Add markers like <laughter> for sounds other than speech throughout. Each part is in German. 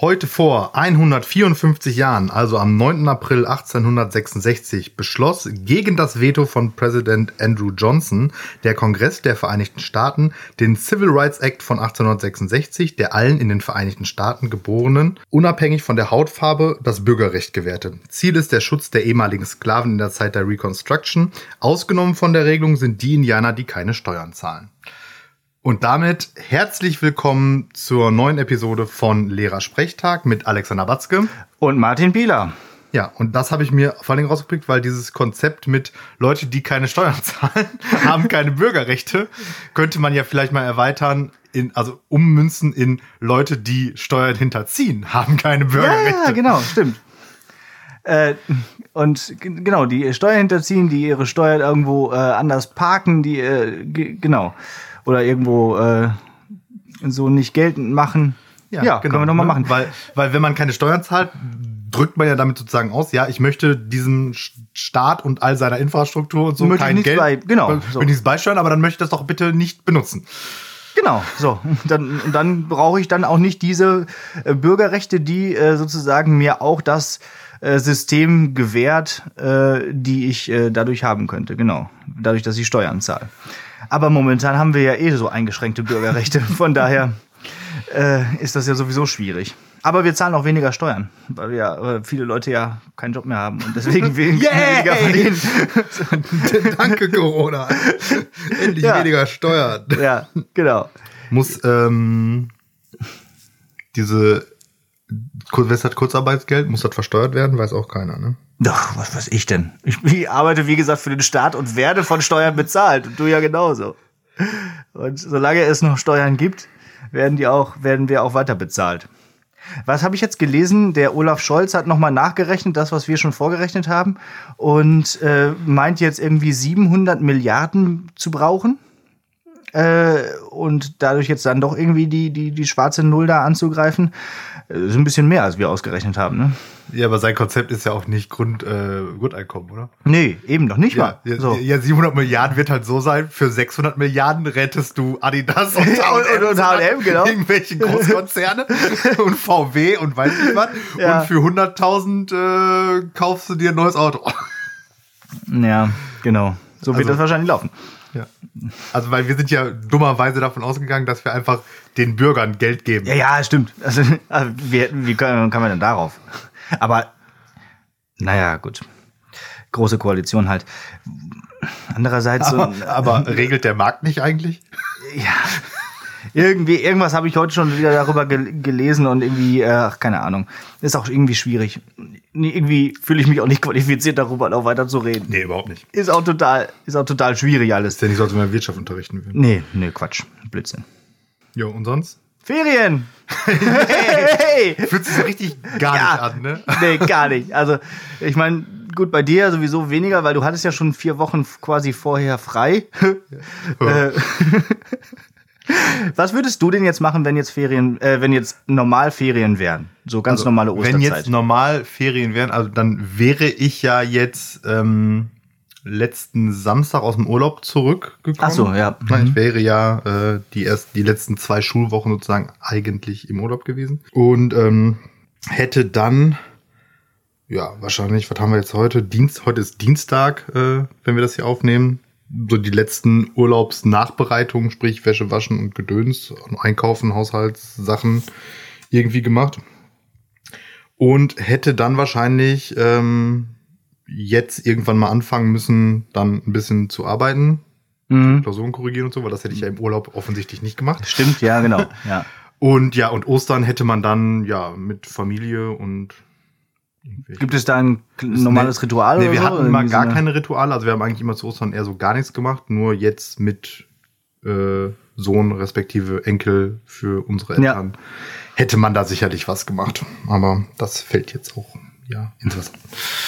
Heute vor 154 Jahren, also am 9. April 1866, beschloss gegen das Veto von Präsident Andrew Johnson der Kongress der Vereinigten Staaten den Civil Rights Act von 1866, der allen in den Vereinigten Staaten Geborenen, unabhängig von der Hautfarbe, das Bürgerrecht gewährte. Ziel ist der Schutz der ehemaligen Sklaven in der Zeit der Reconstruction. Ausgenommen von der Regelung sind die Indianer, die keine Steuern zahlen. Und damit herzlich willkommen zur neuen Episode von Lehrer Sprechtag mit Alexander Batzke. Und Martin Bieler. Ja, und das habe ich mir vor allem rausgepickt, weil dieses Konzept mit Leute, die keine Steuern <laughs> zahlen, <laughs> haben keine Bürgerrechte, könnte man ja vielleicht mal erweitern, in, also ummünzen in Leute, die Steuern hinterziehen, <laughs> haben keine Bürgerrechte. Ja, genau, stimmt. Äh, und genau, die Steuern hinterziehen, die ihre Steuern irgendwo äh, anders parken, die, äh, genau oder irgendwo äh, so nicht geltend machen. Ja, ja genau, können wir nochmal ne? machen. Weil, weil wenn man keine Steuern zahlt, drückt man ja damit sozusagen aus, ja, ich möchte diesem Staat und all seiner Infrastruktur und so möchte kein Geld, bei, genau, so. nichts beisteuern, aber dann möchte ich das doch bitte nicht benutzen. Genau, so. Dann, dann brauche ich dann auch nicht diese äh, Bürgerrechte, die äh, sozusagen mir auch das äh, System gewährt, äh, die ich äh, dadurch haben könnte. Genau, dadurch, dass ich Steuern zahle. Aber momentan haben wir ja eh so eingeschränkte Bürgerrechte. <laughs> Von daher äh, ist das ja sowieso schwierig. Aber wir zahlen auch weniger Steuern, weil ja äh, viele Leute ja keinen Job mehr haben und deswegen <laughs> weniger verdienen. <laughs> Danke, Corona. Endlich ja. weniger Steuern. Ja, genau. Muss ähm, diese Wer hat Kurzarbeitsgeld? Muss das versteuert werden? Weiß auch keiner, ne? Doch, was weiß ich denn? Ich, arbeite, wie gesagt, für den Staat und werde von Steuern bezahlt. Und du ja genauso. Und solange es noch Steuern gibt, werden die auch, werden wir auch weiter bezahlt. Was habe ich jetzt gelesen? Der Olaf Scholz hat nochmal nachgerechnet, das, was wir schon vorgerechnet haben, und äh, meint jetzt irgendwie 700 Milliarden zu brauchen äh, und dadurch jetzt dann doch irgendwie die, die, die schwarze Null da anzugreifen, ist ein bisschen mehr, als wir ausgerechnet haben. Ne? Ja, aber sein Konzept ist ja auch nicht Grund, äh, Grundeinkommen, oder? Nee, eben noch nicht ja, mal. So. Ja, 700 Milliarden wird halt so sein, für 600 Milliarden rettest du Adidas und <laughs> H&M, und, H&M genau. irgendwelche Großkonzerne <laughs> und VW und weiß nicht was. Ja. Und für 100.000 äh, kaufst du dir ein neues Auto. Ja, genau. So wird also, das wahrscheinlich laufen. Also, weil wir sind ja dummerweise davon ausgegangen, dass wir einfach den Bürgern Geld geben. Ja, ja, stimmt. Also, <laughs> also wie, wie kann, kann man denn darauf? Aber, naja, gut. Große Koalition halt. Andererseits. Aber, so, aber regelt der Markt nicht eigentlich? Ja, irgendwie, irgendwas habe ich heute schon wieder darüber gel gelesen und irgendwie, äh, ach, keine Ahnung. Ist auch irgendwie schwierig. irgendwie fühle ich mich auch nicht qualifiziert, darüber noch weiter zu reden. Nee, überhaupt nicht. Ist auch total, ist auch total schwierig alles. Ist ja nicht so, als wenn wir Wirtschaft unterrichten würden. Nee, nee, Quatsch. Blödsinn. Jo, und sonst? Ferien! <laughs> hey! Fühlt sich ja richtig gar ja, nicht an, ne? nee, gar nicht. Also, ich meine, gut, bei dir sowieso weniger, weil du hattest ja schon vier Wochen quasi vorher frei. Ja. <laughs> Äh, was würdest du denn jetzt machen, wenn jetzt Ferien, äh, wenn jetzt normal Ferien wären? So ganz also, normale Osterzeit. Wenn jetzt normal Ferien wären, also dann wäre ich ja jetzt ähm, letzten Samstag aus dem Urlaub zurückgekommen. Ach so, ja. Mhm. Ich wäre ja äh, die erst die letzten zwei Schulwochen sozusagen eigentlich im Urlaub gewesen und ähm, hätte dann ja wahrscheinlich, was haben wir jetzt heute? Dienst, heute ist Dienstag, äh, wenn wir das hier aufnehmen so die letzten Urlaubsnachbereitungen, sprich Wäsche waschen und Gedöns, Einkaufen, Haushaltssachen irgendwie gemacht. Und hätte dann wahrscheinlich ähm, jetzt irgendwann mal anfangen müssen, dann ein bisschen zu arbeiten, mhm. Klausuren korrigieren und so, weil das hätte ich ja im Urlaub offensichtlich nicht gemacht. Stimmt, ja, genau. Ja. <laughs> Und ja, und Ostern hätte man dann ja mit Familie und Gibt es da ein normales Ritual? Nee, wir so? hatten mal gar keine Rituale. Also wir haben eigentlich immer zu Ostern eher so gar nichts gemacht. Nur jetzt mit äh, Sohn respektive Enkel für unsere Eltern ja. hätte man da sicherlich was gemacht. Aber das fällt jetzt auch ja ins Wasser.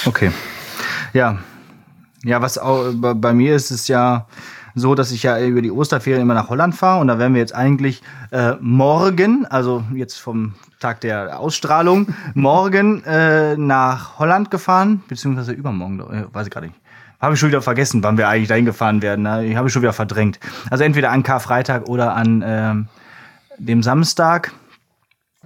Okay. Ja. Ja, was auch bei mir ist, ist ja so, dass ich ja über die Osterferien immer nach Holland fahre und da werden wir jetzt eigentlich äh, morgen, also jetzt vom Tag der Ausstrahlung, morgen äh, nach Holland gefahren, beziehungsweise übermorgen, äh, weiß ich gerade nicht. Habe ich schon wieder vergessen, wann wir eigentlich dahin gefahren werden. Ne? Ich habe schon wieder verdrängt. Also entweder an Karfreitag oder an äh, dem Samstag.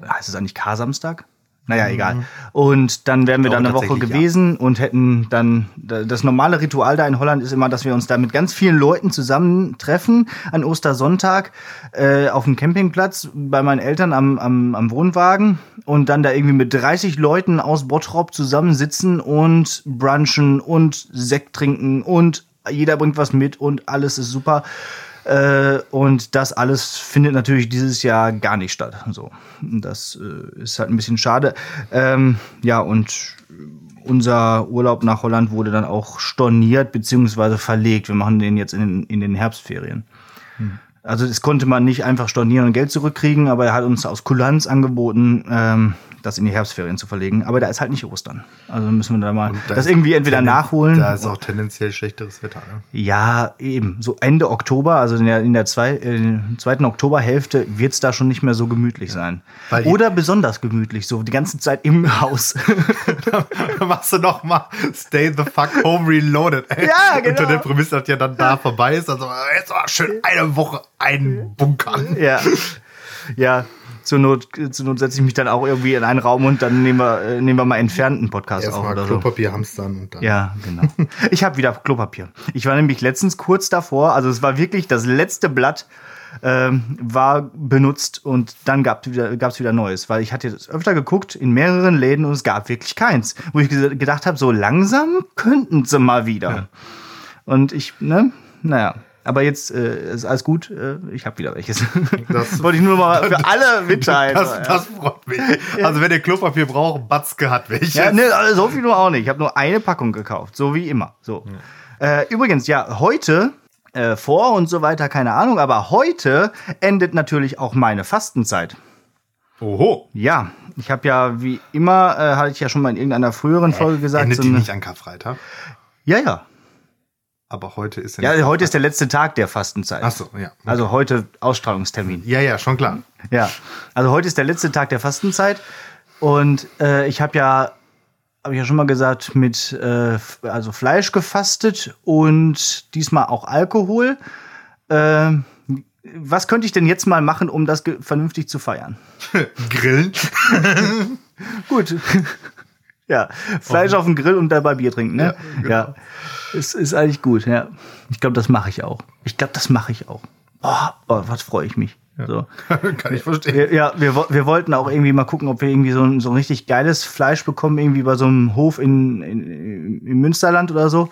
heißt es eigentlich Kar-Samstag? Naja, egal. Und dann wären wir dann eine Woche tatsächlich, ja. gewesen und hätten dann, das normale Ritual da in Holland ist immer, dass wir uns da mit ganz vielen Leuten zusammentreffen an Ostersonntag äh, auf dem Campingplatz bei meinen Eltern am, am, am Wohnwagen und dann da irgendwie mit 30 Leuten aus Bottrop zusammensitzen und brunchen und Sekt trinken und jeder bringt was mit und alles ist super. Äh, und das alles findet natürlich dieses Jahr gar nicht statt. So, das äh, ist halt ein bisschen schade. Ähm, ja, und unser Urlaub nach Holland wurde dann auch storniert beziehungsweise verlegt. Wir machen den jetzt in den, in den Herbstferien. Also es konnte man nicht einfach stornieren und Geld zurückkriegen, aber er hat uns aus Kulanz angeboten, ähm, das in die Herbstferien zu verlegen. Aber da ist halt nicht Ostern. Also müssen wir da mal da das irgendwie entweder nachholen. Da ist auch tendenziell schlechteres Wetter. Ne? Ja, eben. So Ende Oktober, also in der, in der zwei, äh, zweiten Oktoberhälfte, wird es da schon nicht mehr so gemütlich sein. Weil Oder besonders gemütlich, so die ganze Zeit im <laughs> Haus. <laughs> Dann machst du noch mal Stay the fuck home reloaded. Ey. Ja, genau. Unter der Prämisse, dass ja dann da vorbei ist. Also jetzt mal schön eine Woche einbunkern. <laughs> ja. Ja. Zur Not, zur Not setze ich mich dann auch irgendwie in einen Raum und dann nehmen wir, äh, nehmen wir mal entfernten Podcast auf Erstmal oder so. Klopapier hamstern und dann. Ja, genau. <laughs> Ich habe wieder Klopapier. Ich war nämlich letztens kurz davor, also es war wirklich das letzte Blatt ähm, war benutzt und dann gab es wieder, gab's wieder Neues, weil ich hatte jetzt öfter geguckt in mehreren Läden und es gab wirklich keins. Wo ich gedacht habe, so langsam könnten sie mal wieder. Und ich, ne, naja. Aber jetzt äh, ist alles gut. Äh, ich habe wieder welches. <laughs> Das- <laughs> Wollte ich nur mal <laughs> für alle mitteilen. Das, das freut mich. Also wenn ihr Klopapier braucht, Batzke hat welches. Ja, ne, also so viel nur auch nicht. Ich habe nur eine Packung gekauft, so wie immer. So. Äh, übrigens, ja, heute äh, vor und so weiter, keine Ahnung, aber heute endet natürlich auch meine Fastenzeit. Oho. Ja, ich habe ja wie immer, äh, hatte ich ja schon mal in irgendeiner früheren Folge gesagt, Endet so die eine, nicht an Karfreitag? ja, ja, Aber heute ist ja, heute ist der letzte Tag der Fastenzeit. Ach so, ja. Also heute Ausstrahlungstermin. Ja, ja, schon klar. Ja, also heute ist der letzte Tag der Fastenzeit und äh, ich habe ja, habe ich ja schon mal gesagt, mit äh, also Fleisch gefastet und diesmal auch Alkohol. Ähm, was könnte ich denn jetzt mal machen, um das vernünftig zu feiern? <laughs> Grillen. <laughs> Gut. Ja, Fleisch auf dem Grill und dabei Bier trinken, ne? Ja, genau. Ja. Ist, ist eigentlich gut, ja. Ich glaube, das mache ich auch. Ich glaube, das mache ich auch. Oh, oh was freue ich mich. So. <laughs> Kann ich verstehen. Wir, ja, wir, wir wollten auch irgendwie mal gucken, ob wir irgendwie so ein, so ein richtig geiles Fleisch bekommen, irgendwie bei so einem Hof in, in, im Münsterland oder so.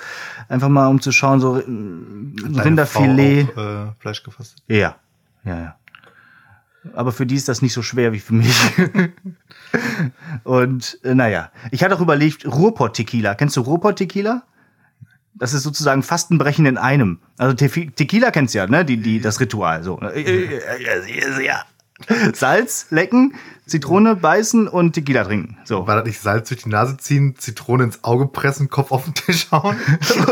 Einfach mal, um zu schauen, so Rinderfilet. Auch, äh, Fleisch gefasst. Ja, ja, ja. Aber für die ist das nicht so schwer wie für mich. <laughs> Und äh, naja, ich hatte auch überlegt, Ruhrpott-Tequila. Kennst du Ruhrpott-Tequila? Das ist sozusagen Fastenbrechen in einem. Also Tefi- Tequila kennst du ja, ne? Die, die, das Ritual. So. Äh, äh, äh, ja. Salz lecken, Zitrone beißen und Tequila trinken. So. War das nicht Salz durch die Nase ziehen, Zitrone ins Auge pressen, Kopf auf den Tisch hauen?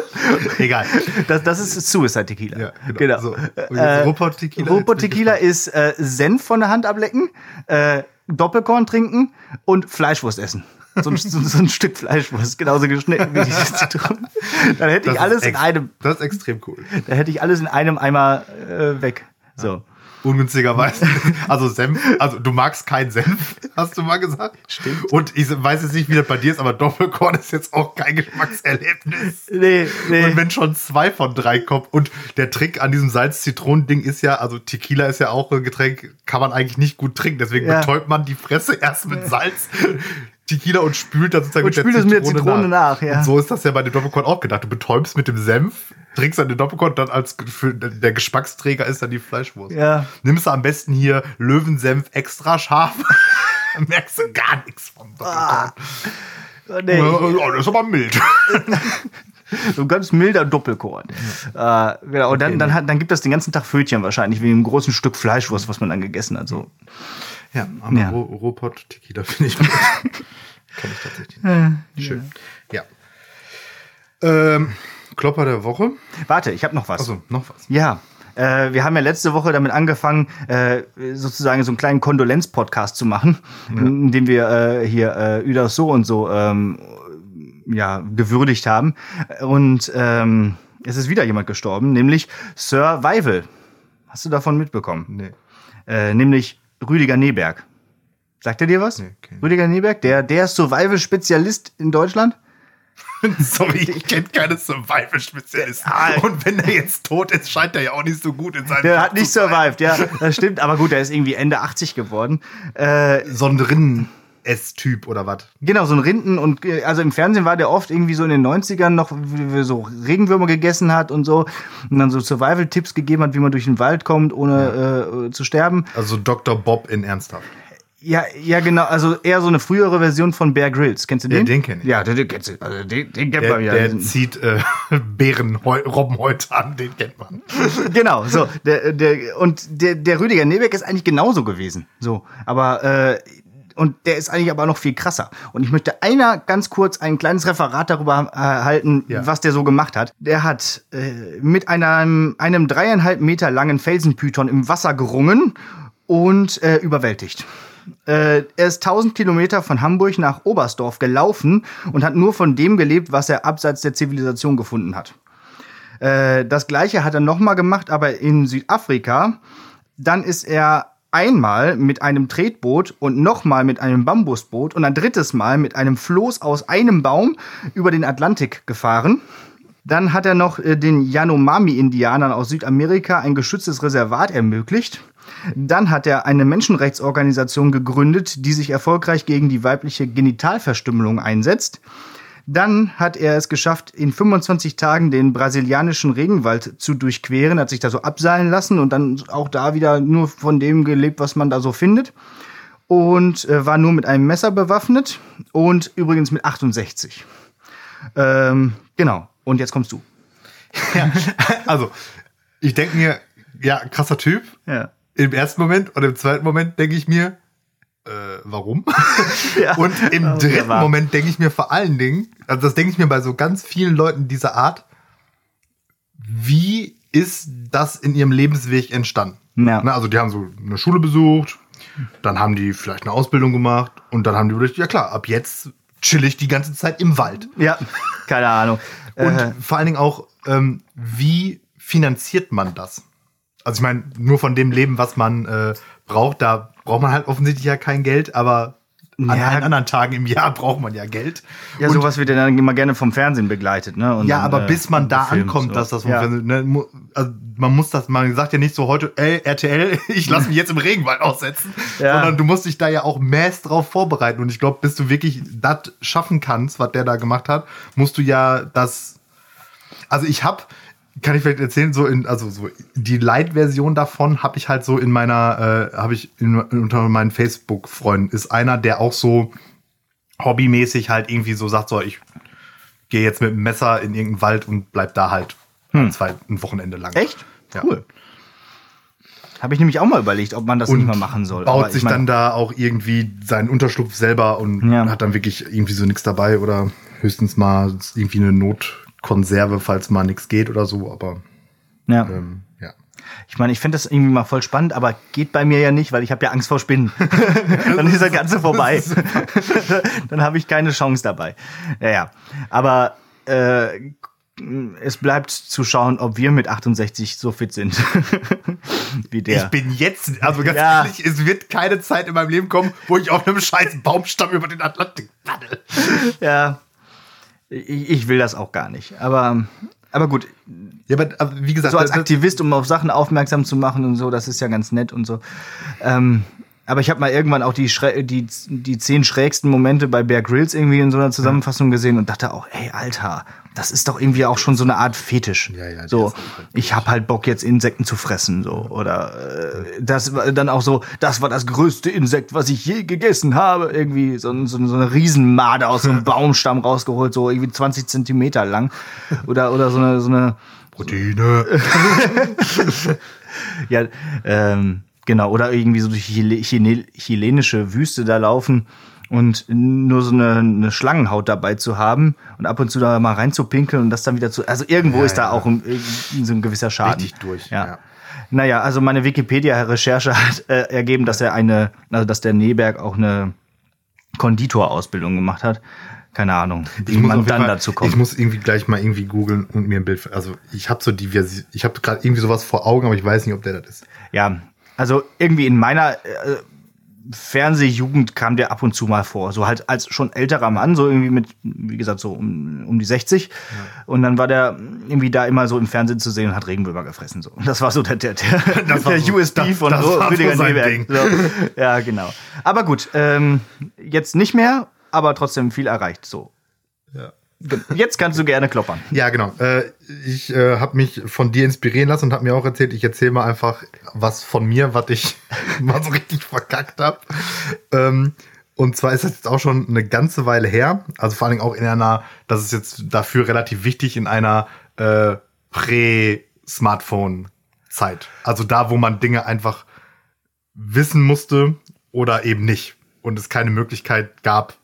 <laughs> Egal. Das, das ist Suicide Tequila. Ja, genau. So. Und jetzt Äh, Ruhrpott Tequila, ich Tequila ist äh, Senf von der Hand ablecken, äh, Doppelkorn trinken und Fleischwurst essen. So ein, so, ein Stück Fleischwurst, genauso geschnitten wie diese Zitrone. Dann hätte Das ich alles in einem, Das ist extrem cool. dann hätte ich alles in einem Eimer äh, weg. So. Ungünstigerweise. <laughs> Also Senf, also du magst keinen Senf, hast du mal gesagt. Stimmt. Und ich weiß jetzt nicht, wie das bei dir ist, aber Doppelkorn ist jetzt auch kein Geschmackserlebnis. Nee, nee. Und wenn schon zwei von drei kommen und der Trick an diesem Salz-Zitronen-Ding ist ja, also Tequila ist ja auch ein Getränk, kann man eigentlich nicht gut trinken. Deswegen Ja. betäubt man die Fresse erst mit Salz, Tequila und spült das sozusagen Und spült es mit der Zitrone nach, ja. Und so ist das ja bei dem Doppelkorn auch gedacht. Du betäubst mit dem Senf, trinkst dann den Doppelkorn und dann als für, der Geschmacksträger ist dann die Fleischwurst. Ja. Nimmst du am besten hier Löwensenf extra scharf. Dann <laughs> merkst du gar nichts vom Doppelkorn. Oh, nee. Ja, das ist aber mild. <laughs> So ein ganz milder Doppelkorn. Äh, genau. Und dann, dann, hat, dann gibt das den ganzen Tag Fötchen wahrscheinlich, wie einem großen Stück Fleischwurst, was man dann gegessen hat. So. Ja, aber Ja. Ro- Ruhrpott Tequila finde ich gut. <laughs> Kenn ich tatsächlich nicht. Schön. Ja. Ähm, Klopper der Woche. Warte, ich habe noch was. Also noch was. Ja. Äh, wir haben ja letzte Woche damit angefangen, äh, sozusagen so einen kleinen Kondolenz-Podcast zu machen, in dem wir äh, hier äh, Uda so und so ähm, ja, gewürdigt haben. Und ähm, es ist wieder jemand gestorben, nämlich Sir Weivel. Hast du davon mitbekommen? Nee. Äh, nämlich Rüdiger Neberg. Sagt er dir was? Nee, ich. Rüdiger Neberg, der, der ist Survival-Spezialist in Deutschland. <laughs> Sorry, ich kenne keine Survival-Spezialisten. Und wenn er jetzt tot ist, scheint er ja auch nicht so gut in seinem Der Job hat nicht survived, ja, das stimmt. Aber gut, der ist irgendwie Ende 80 geworden. Äh, So Rinnen-Ess-Typ oder was? Genau, so ein Rinden und äh, also im Fernsehen war der oft irgendwie so in den 90ern noch, so Regenwürmer gegessen hat und so und dann so Survival-Tipps gegeben hat, wie man durch den Wald kommt, ohne äh, zu sterben. Also Dr. Bob in ernsthaft. Ja, ja, genau, also eher so eine frühere Version von Bear Grylls. Kennst du Ja, den? den kenn ich. Ja, den, den kennst du. Also den, den kennt Der, man ja. der zieht äh, <laughs> Bärenrobbenhäute an, den kennt man. <laughs> genau, so. Der, der, und der, der Rüdiger Nebeck ist eigentlich genauso gewesen. So. Aber, äh, und der ist eigentlich aber noch viel krasser. Und ich möchte einer ganz kurz ein kleines Referat darüber äh, halten, Ja. was der so gemacht hat. Der hat äh, mit einem, einem dreieinhalb Meter langen Felsenpython im Wasser gerungen und äh, überwältigt. Äh, er ist 1000 Kilometer von Hamburg nach Oberstdorf gelaufen und hat nur von dem gelebt, was er abseits der Zivilisation gefunden hat. Äh, das gleiche hat er nochmal gemacht, aber in Südafrika. Dann ist er einmal mit einem Tretboot und nochmal mit einem Bambusboot und ein drittes Mal mit einem Floß aus einem Baum über den Atlantik gefahren. Dann hat er noch äh, den Yanomami-Indianern aus Südamerika ein geschütztes Reservat ermöglicht. Dann hat er eine Menschenrechtsorganisation gegründet, die sich erfolgreich gegen die weibliche Genitalverstümmelung einsetzt. Dann hat er es geschafft, in 25 Tagen den brasilianischen Regenwald zu durchqueren, hat sich da so abseilen lassen und dann auch da wieder nur von dem gelebt, was man da so findet. Und äh, war nur mit einem Messer bewaffnet und übrigens mit 68. Ähm, genau. Und jetzt kommst du. Ja, <laughs> also, ich denke mir, ja, krasser Typ. Ja. Im ersten Moment und im zweiten Moment denke ich mir, äh, warum? <laughs> Ja. Und im Ja, dritten. Moment denke ich mir vor allen Dingen, also das denke ich mir bei so ganz vielen Leuten dieser Art, wie ist das in ihrem Lebensweg entstanden? Ja. Ne, also die haben so eine Schule besucht, dann haben die vielleicht eine Ausbildung gemacht und dann haben die überlegt, ja klar, ab jetzt chill ich die ganze Zeit im Wald. Ja, keine Ahnung. Und äh, vor allen Dingen auch, ähm, wie finanziert man das? Also ich meine, nur von dem Leben, was man äh, braucht, da braucht man halt offensichtlich ja kein Geld, aber an Ja. allen anderen Tagen im Jahr <laughs> braucht man ja Geld. ja, Und- sowas wird ja dann immer gerne vom Fernsehen begleitet, ne? Und ja, dann, aber äh, bis man da gefilmt, ankommt, so. dass das vom ja. Fernsehen, ne, also man muss das, man sagt ja nicht so heute, ey, RTL, <laughs> ich lasse mich jetzt im Regenwald aussetzen, Ja. sondern du musst dich da ja auch mäß drauf vorbereiten. Und ich glaube, bis du wirklich das schaffen kannst, was der da gemacht hat, musst du ja das. Also ich habe, kann ich vielleicht erzählen, so in, also so die Light-Version davon habe ich halt so in meiner, äh, habe ich in, unter meinen Facebook-Freunden ist einer, der auch so hobbymäßig halt irgendwie so sagt, so ich gehe jetzt mit dem Messer in irgendeinen Wald und bleib da halt zwei, ein Wochenende lang. Hm. Echt? Ja. Cool. Habe ich nämlich auch mal überlegt, ob man das nicht mal machen soll. baut Aber ich sich dann da auch irgendwie seinen Unterschlupf selber und Ja. hat dann wirklich irgendwie so nichts dabei oder höchstens mal irgendwie eine Notkonserve, falls mal nichts geht oder so, aber Ja. ähm, ja. Ich meine, ich finde das irgendwie mal voll spannend, aber geht bei mir ja nicht, weil ich habe ja Angst vor Spinnen. <laughs> dann ist das Ganze vorbei. <laughs> <laughs> dann habe ich keine Chance dabei. Ja, ja. Aber äh, es bleibt zu schauen, ob wir mit 68 so fit sind wie der. Ich bin jetzt, also ganz Ja. ehrlich, es wird keine Zeit in meinem Leben kommen, wo ich auf einem scheiß Baumstamm über den Atlantik paddel. ja. Ich, ich will das auch gar nicht. Aber, aber gut, Ja, aber also, wie gesagt, so als Aktivist, um auf Sachen aufmerksam zu machen und so, das ist ja ganz nett und so. Ähm, aber ich habe mal irgendwann auch die, schrä- die, die zehn schrägsten Momente bei Bear Grylls irgendwie in so einer Zusammenfassung gesehen und dachte auch, ey, Alter, das ist doch irgendwie auch schon so eine Art Fetisch. Ja, ja, so, ich habe halt Bock jetzt Insekten zu fressen, so. Oder äh, das war dann auch so, das war das größte Insekt, was ich je gegessen habe, irgendwie so, so, so eine Riesenmade aus so einem <laughs> Baumstamm rausgeholt, so irgendwie 20 Zentimeter lang. Oder oder so eine so eine Proteine. <laughs> ja, ähm, genau. Oder irgendwie so durch Chile Chile chilenische Wüste da laufen und nur so eine, eine Schlangenhaut dabei zu haben und ab und zu da mal reinzupinkeln und das dann wieder zu. Also irgendwo Ja, ist da ja. auch ein, so ein gewisser Schaden. Richtig durch, Ja. ja. Naja, also meine Wikipedia-Recherche <laughs> hat äh, ergeben, dass er eine, also dass der Neberg auch eine Konditorausbildung gemacht hat. Keine Ahnung, wie man dann Fall- dazu kommt. Ich muss irgendwie gleich mal irgendwie googeln und mir ein Bild. Also ich habe so die ich habe gerade irgendwie sowas vor Augen, aber ich weiß nicht, ob der das ist. Ja, also irgendwie in meiner, äh, Fernsehjugend kam der ab und zu mal vor. So halt als schon älterer Mann, so irgendwie mit, wie gesagt, so um, um die 60. Ja. Und dann war der irgendwie da immer so im Fernsehen zu sehen und hat Regenwürmer gefressen. So. Und das war so der, der, der, <laughs> das der so, USB das, von das war Rüdiger so Neberg. So. Ja, genau. Aber gut, ähm, jetzt nicht mehr, aber trotzdem viel erreicht. So. Ja. Jetzt kannst du gerne kloppern. Ja, genau. Äh, ich äh, habe mich von dir inspirieren lassen und habe mir auch erzählt, ich erzähle mal einfach was von mir, was ich <laughs> mal so richtig verkackt habe. Ähm, und zwar ist das jetzt auch schon eine ganze Weile her. Also vor allen Dingen auch in einer, das ist jetzt dafür relativ wichtig, in einer äh, Prä-Smartphone-Zeit. Also da, wo man Dinge einfach wissen musste oder eben nicht. Und es keine Möglichkeit gab,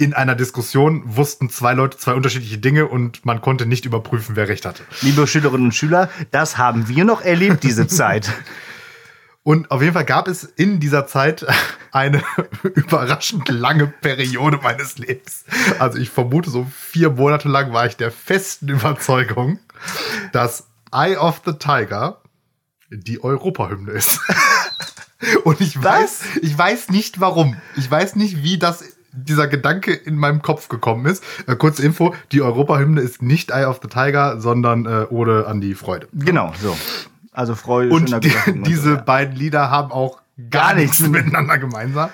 in einer Diskussion wussten zwei Leute zwei unterschiedliche Dinge und man konnte nicht überprüfen, wer recht hatte. Liebe Schülerinnen und Schüler, das haben wir noch erlebt, diese <laughs> Zeit. Und auf jeden Fall gab es in dieser Zeit <laughs> eine <laughs> überraschend lange Periode meines Lebens. Also ich vermute, so vier Monate lang war ich der festen Überzeugung, dass Eye of the Tiger die Europahymne ist. Und ich weiß, ich weiß nicht warum. Ich weiß nicht, wie das dieser Gedanke in meinem Kopf gekommen ist. Äh, kurze Info, die Europahymne ist nicht Eye of the Tiger, sondern äh, Ode an die Freude. Genau, so. Also Freude. Und die, diese so, ja. beiden Lieder haben auch gar, nichts <laughs> miteinander gemeinsam.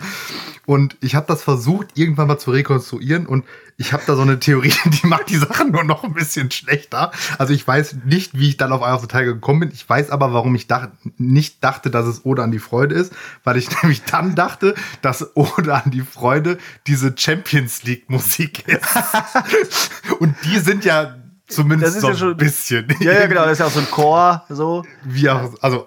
Und ich habe das versucht, irgendwann mal zu rekonstruieren und ich habe da so eine Theorie, <laughs> die macht die Sachen nur noch ein bisschen schlechter. Also ich weiß nicht, wie ich dann auf Eye of the Tiger gekommen bin. Ich weiß aber, warum ich dach, nicht dachte, dass es Ode an die Freude ist, weil ich <laughs> nämlich dann dachte, dass Ode an die Freude diese Champions League Musik ist. und die sind ja zumindest so ja ein schon- bisschen. Ja, ja, genau, das ist ja auch so ein Chor, so. Wie auch, also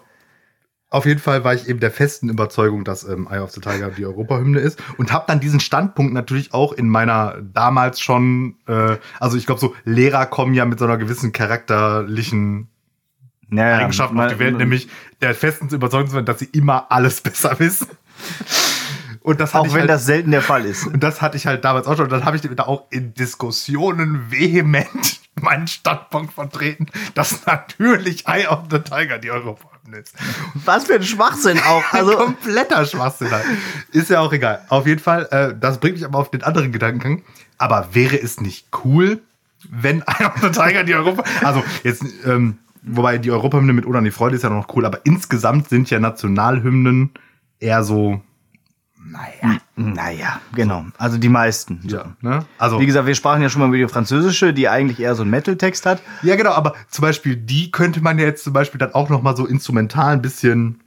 auf jeden Fall war ich eben der festen Überzeugung, dass ähm, Eye of the Tiger die Europahymne ist und habe dann diesen Standpunkt natürlich auch in meiner damals schon, äh, also ich glaube so Lehrer kommen ja mit so einer gewissen charakterlichen Ja, Eigenschaft auf die Welt, nämlich der festen Überzeugung zu sein, dass sie immer alles <laughs> besser wissen. Und das Auch wenn halt, das selten der Fall ist. und das hatte ich halt damals auch schon. Und dann habe ich da auch in Diskussionen vehement <laughs> meinen Standpunkt vertreten, dass natürlich Eye of the Tiger die Europahymne ist. Was für ein Schwachsinn auch. <laughs> Also kompletter Schwachsinn. Halt. Ist ja auch egal. Auf jeden Fall, äh, das bringt mich aber auf den anderen Gedankengang. Aber wäre es nicht cool, wenn of the Tiger die Europa. Also jetzt, ähm, wobei die Europahymne mit Oder an die Freude ist ja noch cool, aber insgesamt sind ja Nationalhymnen eher so. Naja, naja, genau. Also die meisten. So. Ne? Also, Wie gesagt, wir sprachen ja schon mal über die französische, die eigentlich eher so einen Metal-Text hat. ja, genau, aber zum Beispiel, die könnte man ja jetzt zum Beispiel dann auch noch mal so instrumental ein bisschen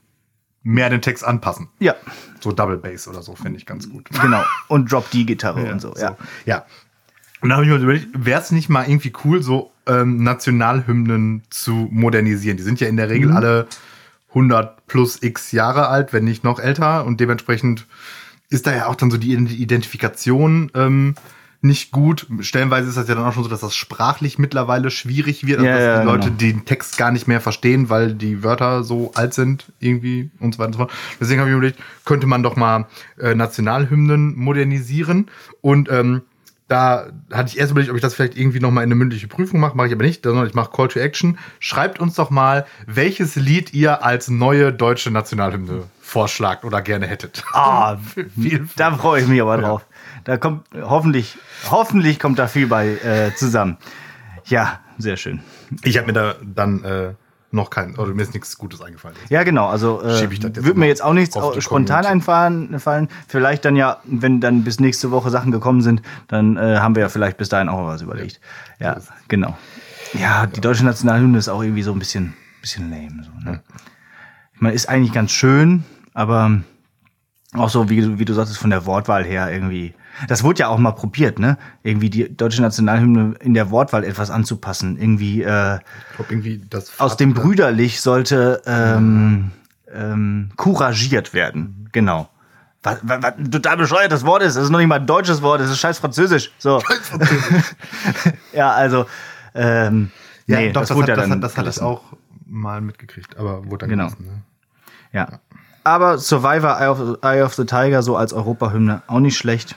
mehr den Text anpassen. Ja, So Double Bass oder so, finde ich ganz gut. genau. Und Drop-D-Gitarre und so, ja. Ja. Und dann habe ich mir überlegt, wäre es nicht mal irgendwie cool, so ähm, Nationalhymnen zu modernisieren? Die sind ja in der Regel alle 100 plus x Jahre alt, wenn nicht noch älter. Und dementsprechend ist da ja auch dann so die Identifikation ähm, nicht gut. Stellenweise ist das ja dann auch schon so, dass das sprachlich mittlerweile schwierig wird, und Ja, dass ja, die Leute genau. den Text gar nicht mehr verstehen, weil die Wörter so alt sind irgendwie und so weiter und so fort. Deswegen habe ich mir überlegt, könnte man doch mal äh, Nationalhymnen modernisieren und ähm, da hatte ich erst überlegt, ob ich das vielleicht irgendwie noch mal in eine mündliche Prüfung mache, mache ich aber nicht, sondern ich mache Call to Action. Schreibt uns doch mal, welches Lied ihr als neue deutsche Nationalhymne vorschlagt oder gerne hättet. Ah, <laughs> da freue ich mich aber drauf. Da kommt hoffentlich, hoffentlich kommt da viel bei äh, zusammen. Ja, sehr schön. Ich habe mir da dann äh, noch kein, oder mir ist nichts Gutes eingefallen. Ja, genau. Also äh, würde mir jetzt auch nichts spontan einfallen. Fallen. Vielleicht dann ja, wenn dann bis nächste Woche Sachen gekommen sind, dann äh, haben wir ja vielleicht bis dahin auch was überlegt. Ja, genau. Ja, die deutsche Nationalhymne ist auch irgendwie so ein bisschen, bisschen lame. So, ne? Ich meine, ist eigentlich ganz schön, aber auch so, wie, du- wie du sagtest, von der Wortwahl her irgendwie. Das wurde ja auch mal probiert, ne? Irgendwie die deutsche Nationalhymne in der Wortwahl etwas anzupassen. Irgendwie äh, Ich glaube irgendwie das aus dem Brüderlich sollte ähm, ähm, couragiert werden. Genau. Was, was, was ein total bescheuert das Wort ist. Das ist noch nicht mal ein deutsches Wort, das ist scheiß Französisch. So. <laughs> ja, also. Ähm, Ja, nee, doch, das, das, wurde hat, ja das, hat, das hatte ich gelassen. auch mal mitgekriegt, aber wurde dann Genau. gelassen, ne? Ja. Aber Survivor Eye of, Eye of the Tiger so als Europahymne auch nicht schlecht.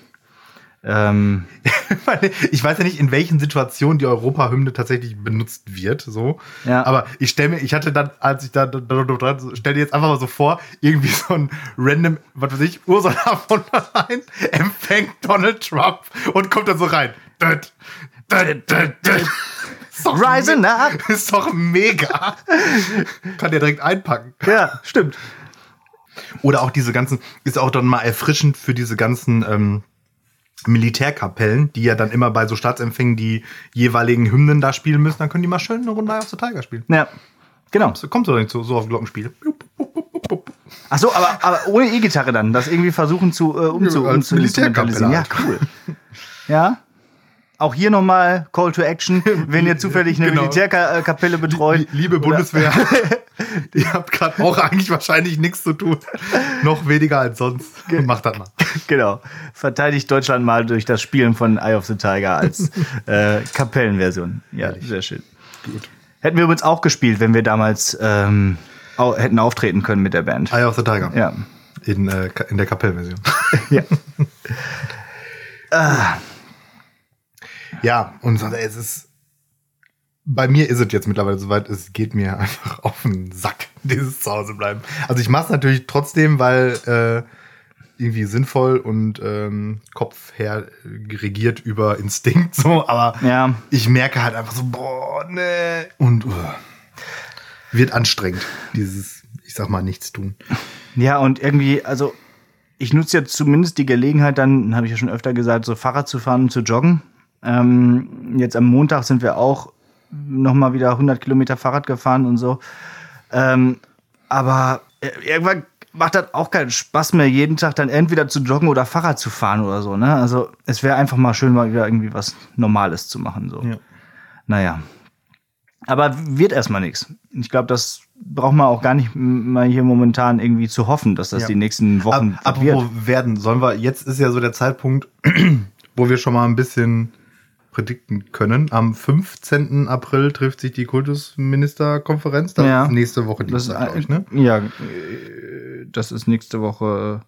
Ähm, <laughs> ich weiß ja nicht, in welchen Situationen die Europahymne tatsächlich benutzt wird, so. Ja. Aber ich stelle mir, ich hatte dann, als ich da, da, da, da stell dir jetzt einfach mal so vor, irgendwie so ein random, was weiß ich, Ursula von der Leyen empfängt Donald Trump und kommt dann so rein. Död, död, död, död. Rising up. Ist doch mega. Kann der direkt einpacken. ja, stimmt. Oder auch diese ganzen, ist auch dann mal erfrischend für diese ganzen ähm, Militärkapellen, die ja dann immer bei so Staatsempfängen die jeweiligen Hymnen da spielen müssen, dann können die mal schön eine Runde of the Tiger spielen. Ja, genau. So kommt so, so, so auf Glockenspiel. Ach so, aber, aber ohne E-Gitarre dann, das irgendwie versuchen zu äh, umzu, Ja, umzu instrumentalisieren. Ja, Militärkapelle cool. Ja. Auch hier nochmal Call to Action, wenn ihr <laughs> zufällig eine Genau. Militärkapelle betreut. Lie- Liebe Bundeswehr, <laughs> ihr habt gerade auch eigentlich wahrscheinlich nichts zu tun. Noch weniger als sonst. Macht das mal. <laughs> Genau. Verteidigt Deutschland mal durch das Spielen von Eye of the Tiger als äh, Kapellenversion. Ja, sehr schön. Gut. Hätten wir übrigens auch gespielt, wenn wir damals ähm, au hätten auftreten können mit der Band. Eye of the Tiger. Ja. In, äh, in der Kapellversion. ja. Ja, und so, es ist. Bei mir ist es jetzt mittlerweile soweit, es geht mir einfach <laughs> auf den Sack, dieses Zuhause bleiben. Also ich mache es natürlich trotzdem, weil äh, irgendwie sinnvoll und ähm, Kopf her äh, regiert über Instinkt so, aber Ja. ich merke halt einfach so, boah, ne. Und uh, wird anstrengend, dieses, ich sag mal, nichts tun. Ja, und irgendwie, also ich nutze jetzt zumindest die Gelegenheit, dann, habe ich ja schon öfter gesagt, so Fahrrad zu fahren und zu joggen. Ähm, jetzt am Montag sind wir auch noch mal wieder 100 Kilometer Fahrrad gefahren und so. Ähm, aber äh, irgendwann macht das auch keinen Spaß mehr, jeden Tag dann entweder zu joggen oder Fahrrad zu fahren oder so. Ne? Also es wäre einfach mal schön, mal wieder irgendwie was Normales zu machen. So. Ja. Naja. Aber wird erstmal nichts. Ich glaube, das braucht man auch gar nicht mal hier momentan irgendwie zu hoffen, dass das Ja. die nächsten Wochen Ab, wird. apropos werden, sollen wir, jetzt ist ja so der Zeitpunkt, <clears throat> wo wir schon mal ein bisschen predikten können. Am 15. April trifft sich die Kultusministerkonferenz. Das Ja. ist nächste Woche Das ist, Dienstag, glaube ich, ne? Ja, äh, das ist nächste Woche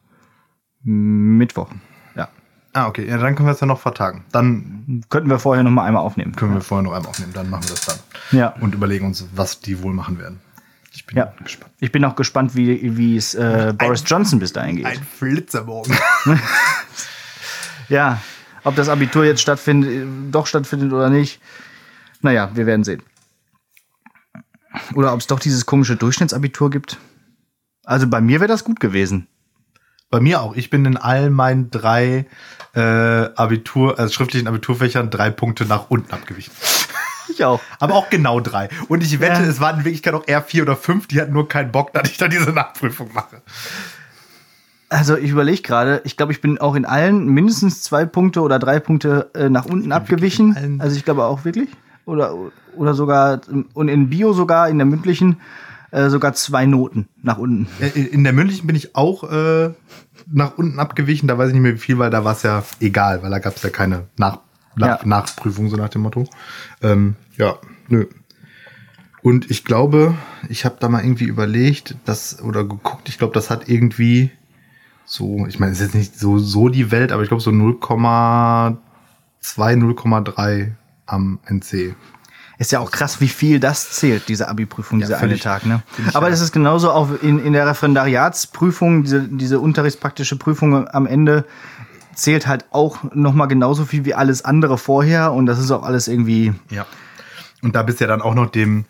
äh, Mittwoch. Ja. Ah, okay. Ja, dann können wir es ja noch vertagen. Dann Könnten wir vorher noch mal einmal aufnehmen. können wir vorher noch einmal aufnehmen. Dann machen wir das dann. Ja. Und überlegen uns, was die wohl machen werden. Ich bin Ja. gespannt. Ich bin auch gespannt, wie, wie es äh, Boris Johnson bis dahin geht. Ein Flitzermorgen. <laughs> <laughs> Ja, ob das Abitur jetzt stattfindet, äh, doch stattfindet oder nicht. Naja, wir werden sehen. Oder ob es doch dieses komische Durchschnittsabitur gibt. Also bei mir wäre das gut gewesen. Bei mir auch. Ich bin in all meinen drei äh, Abitur, also schriftlichen Abiturfächern drei Punkte nach unten abgewichen. <laughs> Ich auch. Aber auch genau drei. Und ich wette, Ja. es waren in Wirklichkeit auch eher vier oder fünf, die hatten nur keinen Bock, dass ich da diese Nachprüfung mache. Also ich überlege gerade, ich glaube, ich bin auch in allen mindestens zwei Punkte oder drei Punkte äh, nach unten abgewichen. Also ich glaube auch wirklich. Oder, oder sogar, und in Bio sogar, in der mündlichen, äh, sogar zwei Noten nach unten. In der mündlichen bin ich auch äh, nach unten abgewichen. Da weiß ich nicht mehr wie viel, weil da war es ja egal, weil da gab es ja keine Nach Nach Ja. Nachprüfung, so nach dem Motto. Ähm, ja, nö. Und ich glaube, ich habe da mal irgendwie überlegt, dass, oder geguckt, ich glaube, das hat irgendwie so, ich meine, es ist jetzt nicht so, so die Welt, aber ich glaube so 0,2, 0,3 am NC. Ist ja auch krass, wie viel das zählt, diese Abi-Prüfung, dieser eine völlig. Tag. Ne? Aber ja. das ist genauso auch in, in der Referendariatsprüfung, diese, diese unterrichtspraktische Prüfung am Ende zählt halt auch nochmal genauso viel wie alles andere vorher. Und das ist auch alles irgendwie, Ja. Und da bist du ja dann auch noch dem,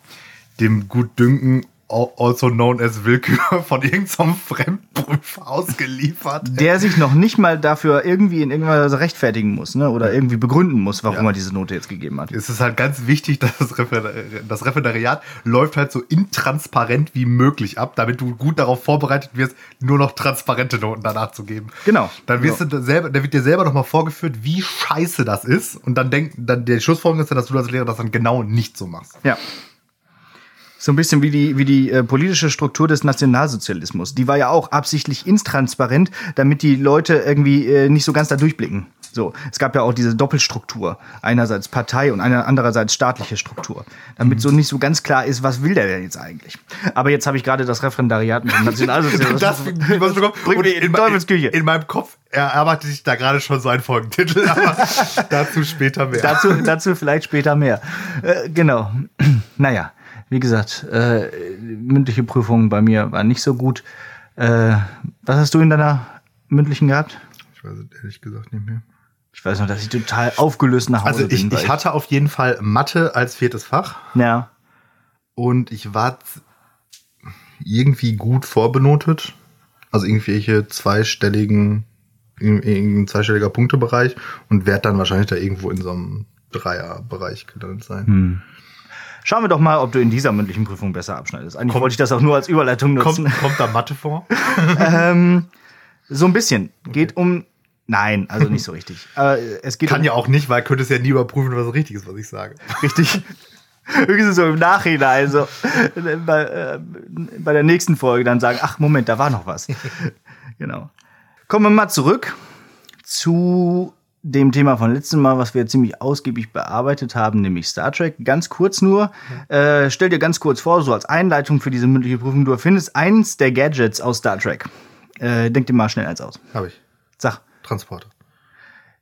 dem Gutdünken, also known as Willkür, <laughs> von irgendeinem Fremdprüfer ausgeliefert. der sich noch nicht mal dafür irgendwie in irgendeiner Weise rechtfertigen muss, ne? Oder irgendwie begründen muss, warum Ja. er diese Note jetzt gegeben hat. Es ist halt ganz wichtig, dass das, Refer das Referendariat läuft halt so intransparent wie möglich ab, damit du gut darauf vorbereitet wirst, nur noch transparente Noten danach zu geben. Genau. Dann wirst Ja. du selber, da wird dir selber nochmal vorgeführt, wie scheiße das ist. Und dann denkt, dann der Schlussfolgerung ist dann, dass du als Lehrer das dann genau nicht so machst. Ja. So ein bisschen wie die, wie die äh, politische Struktur des Nationalsozialismus. Die war ja auch absichtlich intransparent, damit die Leute irgendwie äh, nicht so ganz da durchblicken. So, es gab ja auch diese Doppelstruktur. Einerseits Partei und einer andererseits staatliche Struktur. Damit so nicht so ganz klar ist, was will der denn jetzt eigentlich? Aber jetzt habe ich gerade das Referendariat mit dem Nationalsozialismus. Das, was <laughs> du Bringt in in, Teufelsküche. in, in meinem Kopf erarbeitet sich da gerade schon so ein Folgentitel, aber <laughs> dazu später mehr. dazu, dazu vielleicht später mehr. Äh, genau. <clears throat> Naja, wie gesagt, äh, mündliche Prüfungen bei mir waren nicht so gut. Äh, was hast du in deiner mündlichen gehabt? ich weiß es ehrlich gesagt nicht mehr. Ich weiß noch, dass ich total aufgelöst nach Hause Also ich, bin. weil ich hatte auf jeden Fall Mathe als viertes Fach ja, und ich war irgendwie gut vorbenotet. Also irgendwelche zweistelligen, in- irgendein zweistelliger Punktebereich und werde dann wahrscheinlich da irgendwo in so einem Dreierbereich gelandet sein. Hm. Schauen wir doch mal, ob du in dieser mündlichen Prüfung besser abschneidest. Eigentlich Kommt- wollte ich das auch nur als Überleitung nutzen. Kommt, kommt da Mathe vor? <laughs> So ein bisschen. Geht um. Nein, also nicht so richtig. <laughs> Aber es geht Kann um, ja auch nicht, weil könnte es ja nie überprüfen, was richtig ist, was ich sage. richtig. Höchstens so im Nachhinein, so bei, äh, bei der nächsten Folge dann sagen, ach Moment, da war noch was. <laughs> genau. Kommen wir mal zurück zu dem Thema von letztem Mal, was wir ziemlich ausgiebig bearbeitet haben, nämlich Star Trek. Ganz kurz nur, äh, stell dir ganz kurz vor, so als Einleitung für diese mündliche Prüfung, du erfindest eins der Gadgets aus Star Trek. Äh, denk dir mal schnell eins aus. Habe ich. Sag. Transporter.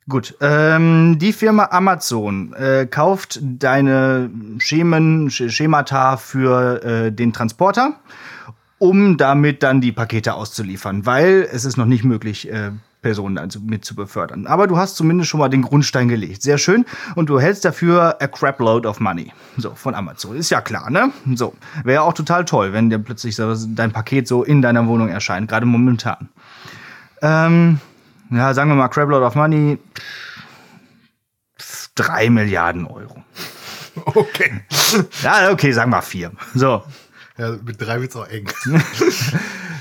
Gut, ähm, die Firma Amazon äh, kauft deine Schemen, Sch- Schemata für äh, den Transporter, um damit dann die Pakete auszuliefern, weil es ist noch nicht möglich, äh, Personen also mit zu befördern. Aber du hast zumindest schon mal den Grundstein gelegt. Sehr schön. Und du hältst dafür a crap load of money. So, von Amazon. Ist ja klar, ne? So. Wäre auch total toll, wenn dir plötzlich so dein Paket so in deiner Wohnung erscheint, gerade momentan. Ähm, ja, sagen wir mal, Crabload of Money, drei Milliarden Euro. Okay. Ja, okay, sagen wir vier. So. Ja, mit drei wird's auch eng. <laughs>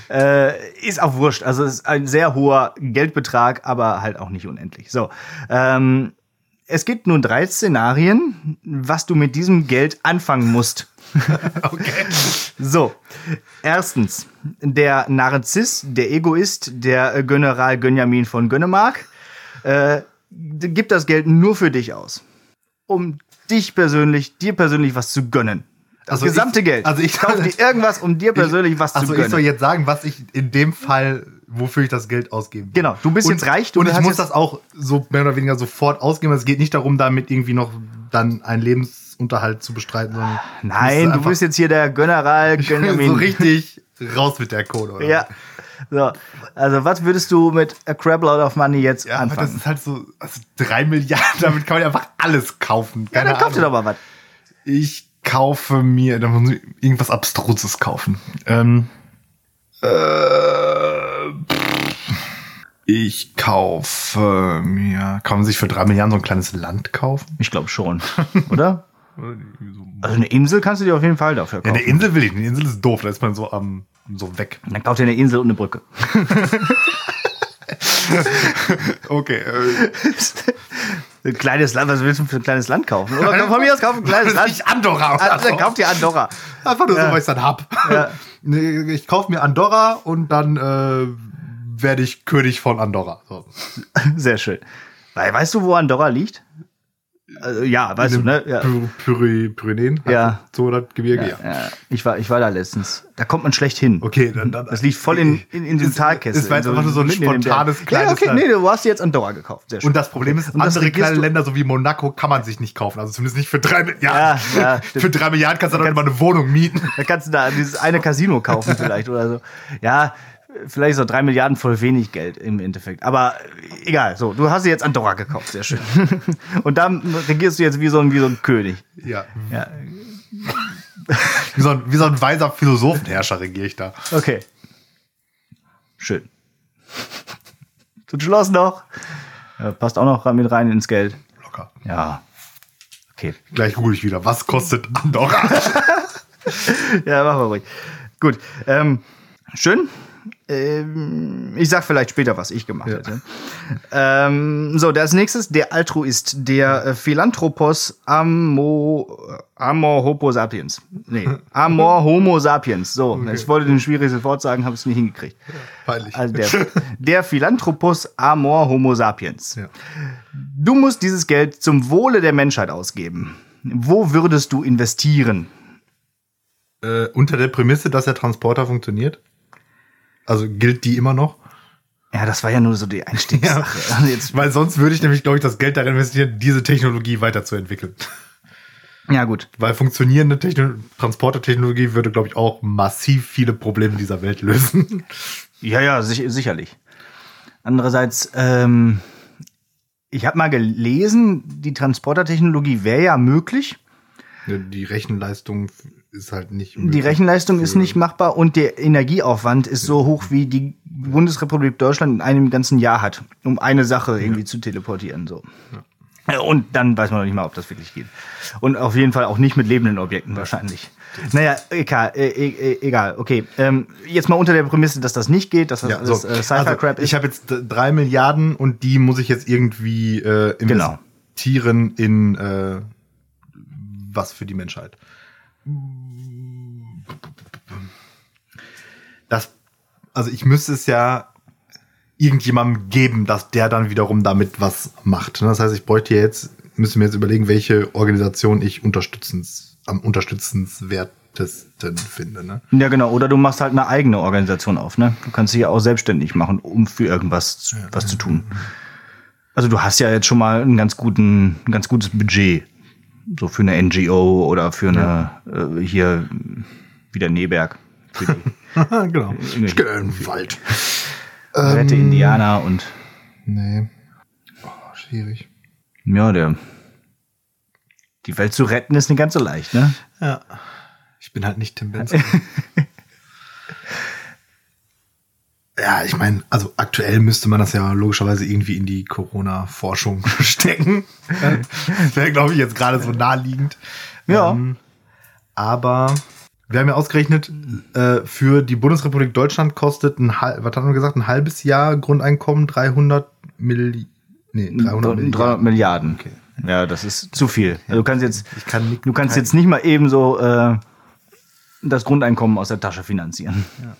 Äh, ist auch wurscht. Also es ist ein sehr hoher Geldbetrag, aber halt auch nicht unendlich. So. Ähm, es gibt nun drei Szenarien, was du mit diesem Geld anfangen musst. <laughs> Okay. So, erstens, der Narziss, der Egoist, der äh, General Gönjamin von Gönnemark, äh, gibt das Geld nur für dich aus. Um dich persönlich, dir persönlich was zu gönnen. Das Also gesamte ich- Geld. also ich- kauf dir irgendwas, um dir persönlich was zu Also gönnen. ich soll jetzt sagen, was ich in dem Fall, wofür ich das Geld ausgeben will. Genau, du bist und, jetzt reich, du und ich muss das auch so mehr oder weniger sofort ausgeben. Es geht nicht darum, damit irgendwie noch dann einen Lebensunterhalt zu bestreiten, sondern Nein, es ist du bist jetzt hier der General <laughs> Gönjamin. so richtig raus mit der Kohle. Oder? Ja. So, also was würdest du mit A Crabload of Money jetzt Ja, aber das anfangen? ist halt so, also drei Milliarden, <laughs> damit kann man einfach alles kaufen. Ja, Keine dann kauf dir doch mal was. Ich kaufe mir, da muss ich irgendwas Abstruses kaufen. Ähm, äh, ich kaufe mir, kann man sich für drei Milliarden so ein kleines Land kaufen? Ich glaube schon, <laughs> oder? Also eine Insel kannst du dir auf jeden Fall dafür Ja, kaufen. eine Insel will ich nicht. Eine Insel ist doof, da ist man so am, so weg. Dann kauf dir eine Insel und eine Brücke. <laughs> Okay, äh, <laughs> Ein kleines Land, was willst du für ein kleines Land kaufen? Oder von mir aus kauf ein kleines Land. nicht Andorra. Ah, Dann kauf dir Andorra. Einfach nur Ja. so, weil ich dann hab. Ja. <laughs> Ich kaufe mir Andorra und dann äh, werde ich König von Andorra. So. Sehr schön. Weißt du, wo Andorra liegt? Also, ja, weißt du, ne? Ja. Py- Pyre- Pyrenäen? Ja. So das Gebirge, ja. Ja, ich war, ich war da letztens. Da kommt man schlecht hin. Okay, dann, dann Das liegt voll in, in, in Es- Talkessel. es war jetzt in einfach nur so ein spontanes kleines Ja, okay, Land. nee, du hast jetzt Andorra gekauft. Sehr schön. Und das Problem ist, Und das andere kleine Länder, so wie Monaco, kann man sich nicht kaufen. Also zumindest nicht für drei Milliarden. Ja, ja, <laughs> für drei Milliarden kannst du dann immer eine Wohnung mieten. <laughs> Da kannst du da dieses eine Casino kaufen <laughs> vielleicht oder so. Ja, vielleicht so drei Milliarden voll wenig Geld im Endeffekt. Aber egal, so, du hast dir jetzt Andorra gekauft, sehr schön. <laughs> Und dann regierst du jetzt wie so ein, wie so ein König. Ja. Ja, Wie so ein, wie so ein weiser Philosophenherrscher regiere ich da. okay. Schön. Zum Schluss noch. Ja, passt auch noch mit rein ins Geld. Locker. Ja. Okay. Gleich google ich wieder. Was kostet Andorra? <laughs> Ja, machen wir ruhig. Gut. Ähm, schön. Ähm, ich sag vielleicht später, was ich gemacht hätte. Ähm, so, als nächstes der Altruist, der äh, Philanthropos Amo, Amor Homo sapiens. Nee, <laughs> Amor Homo sapiens. So, ich wollte ein schwieriges Wort sagen, habe es nicht hingekriegt. Peinlich. Also der, <laughs> der Philanthropos Amor Homo sapiens. Ja. Du musst dieses Geld zum Wohle der Menschheit ausgeben. Wo würdest du investieren? Äh, unter der Prämisse, dass der Transporter funktioniert. Also gilt die immer noch. Ja, das war ja nur so die Einstiegssache. <laughs> Also jetzt, Weil sonst würde ich nämlich, glaube ich, das Geld darin investieren, diese Technologie weiterzuentwickeln. ja, gut. Weil funktionierende Techno Transportertechnologie würde, glaube ich, auch massiv viele Probleme dieser Welt lösen. Ja, ja, sich, sicherlich. Andererseits, ähm, ich habe mal gelesen, die Transportertechnologie wäre ja möglich. Die Rechenleistung ist halt nicht. Die Rechenleistung ist nicht machbar und der Energieaufwand ist so hoch, wie die Bundesrepublik Deutschland in einem ganzen Jahr hat, um eine Sache irgendwie zu teleportieren. So. Äh, Und dann weiß man noch nicht mal, ob das wirklich geht. Und auf jeden Fall auch nicht mit lebenden Objekten wahrscheinlich. Naja, egal, äh, e- egal. Okay, ähm, jetzt mal unter der Prämisse, dass das nicht geht, dass das Ja, alles so. äh, Sci-Fi-Crap also, ist. ich habe jetzt drei Milliarden und die muss ich jetzt irgendwie äh, Genau. investieren in äh, was für die Menschheit. Das, also ich müsste es ja irgendjemandem geben, dass der dann wiederum damit was macht. Das heißt, ich bräuchte jetzt, müsste mir jetzt überlegen, welche Organisation ich unterstützens, am unterstützenswertesten finde. Ne? Ja, genau. Oder du machst halt eine eigene Organisation auf, ne? Du kannst sie ja auch selbstständig machen, um für irgendwas zu, was zu tun. Also du hast ja jetzt schon mal einen ganz guten, ein ganz gutes Budget. So für eine NGO oder für eine, äh, hier, wieder Neberg. <laughs> Genau. Ich gehe in den Wald. <laughs> Rette Indianer und, Nee. Oh, schwierig. ja, der, die Welt zu retten ist nicht ganz so leicht, ne? Ja. Ich bin halt nicht Tim Benson. <laughs> ja, ich meine, also aktuell müsste man das ja logischerweise irgendwie in die Corona-Forschung <laughs> stecken. Wäre, glaube ich, jetzt gerade so naheliegend. Ja. Ähm, aber wir haben ja ausgerechnet, äh, für die Bundesrepublik Deutschland kostet ein, halb- was haben wir gesagt, ein halbes Jahr Grundeinkommen 300 Milli nee, 300 Milliarden. 300 Milliarden. Ja, das ist zu viel. Also du kannst jetzt, Ich kann nicht- du kannst jetzt nicht mal eben so äh, das Grundeinkommen aus der Tasche finanzieren. Ja,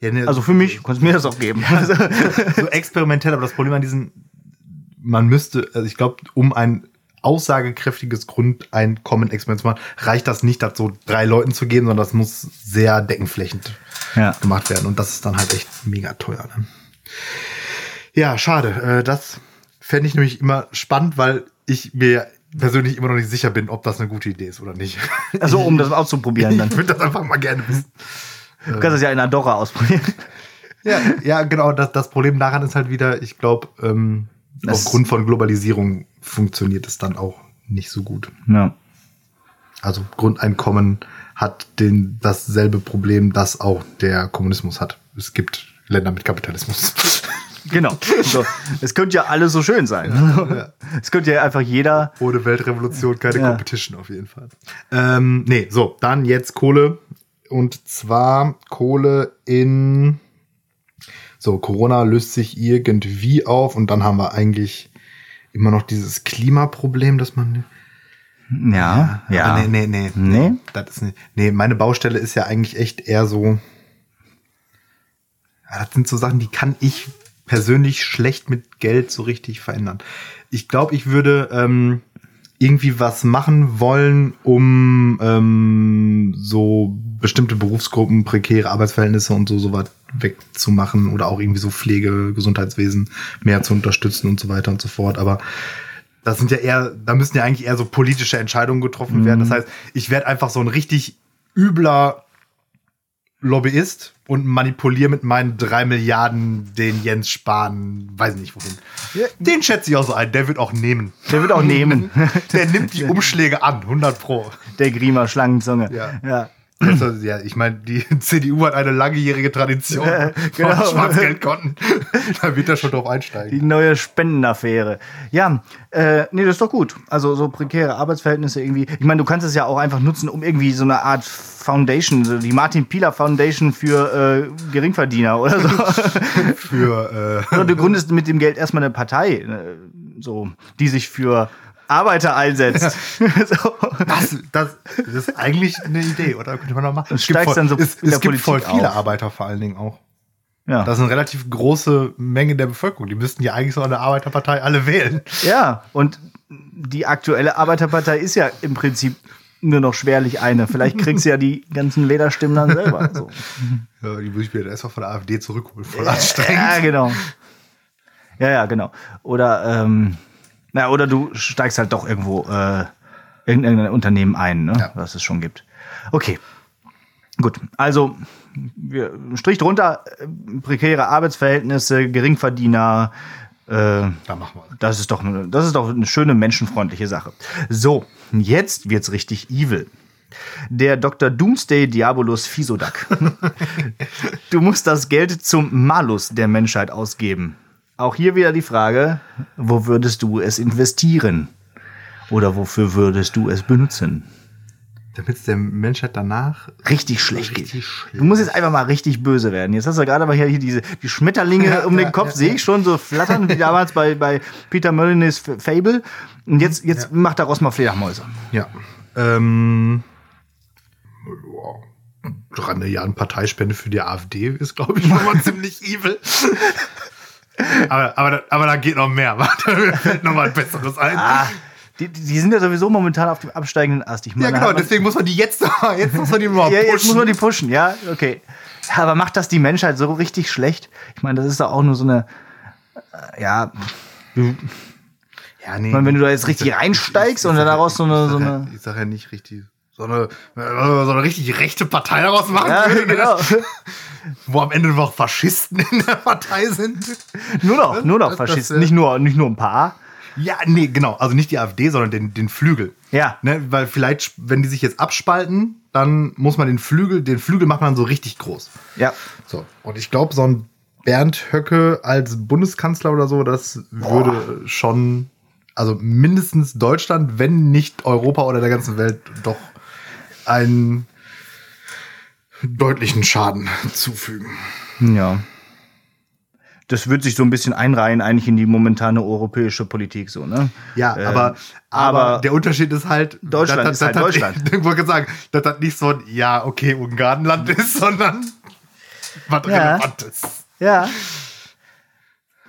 nee, Also für mich, kannst du mir das auch geben. <laughs> so experimentell, aber das Problem an diesen, man müsste, also ich glaube, um ein aussagekräftiges Grundeinkommen experiment zu machen, reicht das nicht, das so drei Leuten zu geben, sondern das muss sehr deckenflächend ja. gemacht werden. Und das ist dann halt echt mega teuer. Ne? Ja, schade. Äh, das fände ich nämlich immer spannend, weil ich mir persönlich immer noch nicht sicher bin, ob das eine gute Idee ist oder nicht. Also um das <laughs> auszuprobieren dann. Ich würde das einfach mal gerne wissen. Du kannst das ja in Andorra ausprobieren. Ja, ja genau. Das, das Problem daran ist halt wieder, ich glaube, ähm, aufgrund von Globalisierung funktioniert es dann auch nicht so gut. Ja. Also Grundeinkommen hat den, dasselbe Problem, das auch der Kommunismus hat. Es gibt Länder mit Kapitalismus. <laughs> Genau. So, es könnte ja alles so schön sein. Es könnte ja einfach jeder. Ohne Weltrevolution keine Ja. Competition auf jeden Fall. Ähm, nee, so, dann jetzt Kohle. Und zwar Kohle in. So, Corona löst sich irgendwie auf und dann haben wir eigentlich immer noch dieses Klimaproblem, dass man. Ja, ja. Aber nee, nee, nee. Nee? Das ist nicht, nee, meine Baustelle ist ja eigentlich echt eher so. Ja, das sind so Sachen, die kann ich persönlich schlecht mit Geld so richtig verändern. Ich glaube, ich würde ähm, irgendwie was machen wollen, um ähm, so bestimmte Berufsgruppen, prekäre Arbeitsverhältnisse und so sowas wegzumachen oder auch irgendwie so Pflege, Gesundheitswesen mehr zu unterstützen und so weiter und so fort. Aber das sind ja eher, da müssen ja eigentlich eher so politische Entscheidungen getroffen werden. Das heißt, ich werde einfach so ein richtig übler Lobbyist und manipuliere mit meinen drei Milliarden den Jens Spahn, weiß nicht wohin. Den schätze ich auch so ein, der wird auch nehmen. Der wird auch nehmen. <laughs> Der nimmt die <laughs> Umschläge an, 100 pro. Der Griemer Schlangenzunge. Ja. ja. Also, ja, ich meine, die <laughs> CDU hat eine langjährige Tradition <laughs> Ja, genau. von Schwarzgeldkonten. <laughs> da wird er schon drauf Die einsteigen. neue Spendenaffäre. Ja, äh, nee, das ist doch gut. Also so prekäre Arbeitsverhältnisse irgendwie. Ich meine, du kannst es ja auch einfach nutzen, um irgendwie so eine Art Foundation, so die Martin Pieler Foundation für äh, Geringverdiener oder so. Für, äh, oder du gründest mit dem Geld erstmal eine Partei, äh, so, die sich für Arbeiter einsetzt. <laughs> so. das, das, das ist eigentlich eine Idee, oder? Könnte man noch machen. Und steigst dann so es, es gibt voll viele auf. Arbeiter vor allen Dingen auch. Ja. Das ist eine relativ große Menge der Bevölkerung. Die müssten ja eigentlich so eine Arbeiterpartei alle wählen. Ja, und die aktuelle Arbeiterpartei ist ja im Prinzip nur noch schwerlich eine. Vielleicht kriegst du ja die ganzen Wählerstimmen dann selber. So. <laughs> Ja, die muss ich mir erstmal von der AfD zurückholen. Voll anstrengend. Ja, genau. Ja, ja, genau. Oder, ähm, na, oder du steigst halt doch irgendwo äh, irgendein Unternehmen ein, ne? Ja. was es schon gibt. Okay. Gut, also wir, Strich drunter, äh, prekäre Arbeitsverhältnisse, Geringverdiener, äh, Da machen wir das ist doch eine, das ist doch eine schöne menschenfreundliche Sache. So, jetzt wird's richtig evil. Der Dr. Doomsday Diabolus Fisodak. <laughs> du musst das Geld zum Malus der Menschheit ausgeben. Auch hier wieder die Frage, wo würdest du es investieren? Oder wofür würdest du es benutzen? Damit es der Menschheit danach Richtig schlecht Richtig geht. schlecht. Du musst jetzt einfach mal richtig böse werden. Jetzt hast du gerade aber hier, diese die Schmetterlinge <laughs> Ja, um den ja, Kopf, ja, sehe ich schon so flattern, wie damals bei, bei Peter Molyneux Fable. Und jetzt, jetzt macht daraus mal Fledermäuse. Ja. Ähm, ja, drei Milliarden Parteispende für die AfD ist, glaube ich, <laughs> schon mal ziemlich evil. Aber, aber, da- aber da geht noch mehr. <laughs> Warte, mir fällt noch mal ein besseres ein. Ah, die, die sind ja sowieso momentan auf dem absteigenden Ast. Ich ja, meine, genau, hat man- deswegen muss man die jetzt, noch- jetzt muss man die mal ja, jetzt muss man die pushen, ja, okay. Ja, aber macht das die Menschheit so richtig schlecht? Ich meine, das ist doch auch nur so eine, äh, ja, ja, nee, ich meine, wenn du da jetzt richtig reinsteigst und dann daraus so eine, ich so ja- eine, Ich sag ja nicht richtig. So eine, so eine richtig rechte Partei daraus machen ja, würde, genau. <laughs> wo am Ende noch Faschisten in der Partei sind. Nur noch, nur noch Das- das, Faschisten, äh, nicht nur, nicht nur ein paar. Ja, nee, genau. Also nicht die AfD, sondern den, den Flügel. Ja. Ne, weil vielleicht, wenn die sich jetzt abspalten, dann muss man den Flügel, den Flügel macht man so richtig groß. Ja. So. Und ich glaube, so ein Bernd Höcke als Bundeskanzler oder so, das würde schon, also mindestens Deutschland, wenn nicht Europa oder der ganzen Welt, doch einen deutlichen Schaden zufügen. Ja. Das wird sich so ein bisschen einreihen eigentlich in die momentane europäische Politik so, ne? Ja, Ähm, aber, aber, aber der Unterschied ist halt, Deutschland ist halt hat- Deutschland. <laughs> Ich wollte sagen, dass das nicht so ein, ja, okay, Ungarnland ist, sondern was Ja. Relevantes. Ja.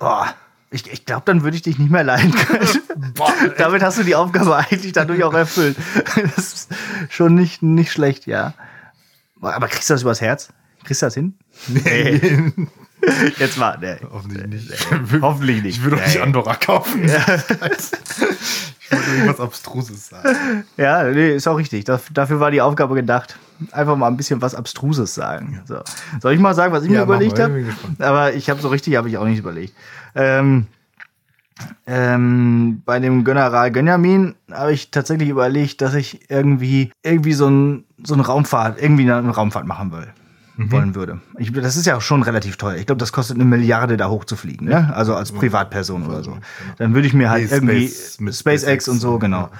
Boah. Ich, ich glaube, dann würde ich dich nicht mehr leiden können. <laughs> Boah, <laughs> Damit hast du die Aufgabe eigentlich dadurch auch erfüllt. <laughs> Das ist schon nicht, nicht schlecht, ja. Aber kriegst du das übers Herz? Kriegst du das hin? Nee. <laughs> Jetzt mal, nee. Hoffentlich nicht. <laughs> Hoffentlich nicht. Ich würde doch nicht Nee. Andorra kaufen. <laughs> ich wollte irgendwas Abstruses sagen. Ja, nee, ist auch richtig. Das, dafür war die Aufgabe gedacht. Einfach mal ein bisschen was Abstruses sagen. So. Soll ich mal sagen, was ich Ja, mir überlegt habe? Aber ich habe so richtig, habe ich auch nicht überlegt. Ähm, ähm, bei dem General Gönjamin habe ich tatsächlich überlegt, dass ich irgendwie irgendwie so ein so eine Raumfahrt, irgendwie eine Raumfahrt machen will. Mhm. wollen würde. Ich, das ist ja auch schon relativ teuer. Ich glaube, das kostet eine Milliarde, da hochzufliegen, ne? Also als Privatperson oder so. Dann würde ich mir halt Nee, irgendwie Space- SpaceX, SpaceX und so, genau.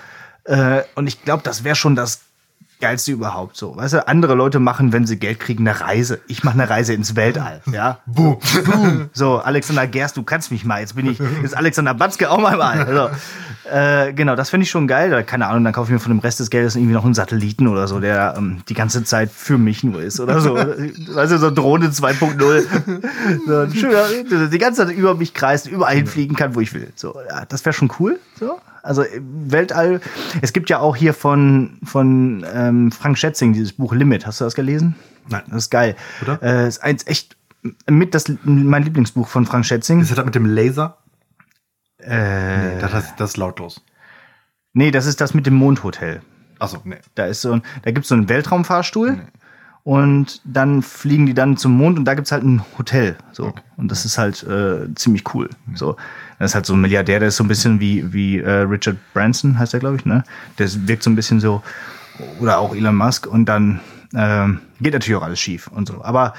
Äh, und ich glaube, das wäre schon das Geilste überhaupt so. Weißt du, andere Leute machen, wenn sie Geld kriegen, eine Reise. Ich mache eine Reise ins Weltall, ja. Boom. Boom. So, Alexander Gerst, du kannst mich mal. Jetzt bin ich, ist Alexander Batzke auch mal im All. So. Äh, genau, das finde ich schon geil. Keine Ahnung, dann kaufe ich mir von dem Rest des Geldes irgendwie noch einen Satelliten oder so, der ähm, die ganze Zeit für mich nur ist oder so. weißt du, so Drohne 2.0. so, schöner, die ganze Zeit über mich kreist, überall hinfliegen kann, wo ich will. So, ja, das wäre schon cool. So. Also im Weltall. Es gibt ja auch hier von, von ähm, Frank Schätzing dieses Buch Limit. Hast du das gelesen? Nein. Das ist geil. Oder? Äh, ist eins echt mit das mein Lieblingsbuch von Frank Schätzing. Ist das mit dem Laser? Äh, Nee, das, heißt, das ist lautlos. nee, das ist das mit dem Mondhotel. Achso, nee. Da ist so ein, da gibt's so einen Weltraumfahrstuhl und dann fliegen die dann zum Mond und da gibt's halt ein Hotel. So. Und das ist halt äh, ziemlich cool. So. Das ist halt so ein Milliardär, der ist so ein bisschen wie, wie äh, Richard Branson, heißt er, glaube ich, ne? Der wirkt so ein bisschen so, oder auch Elon Musk und dann Ähm, geht natürlich auch alles schief und so. Aber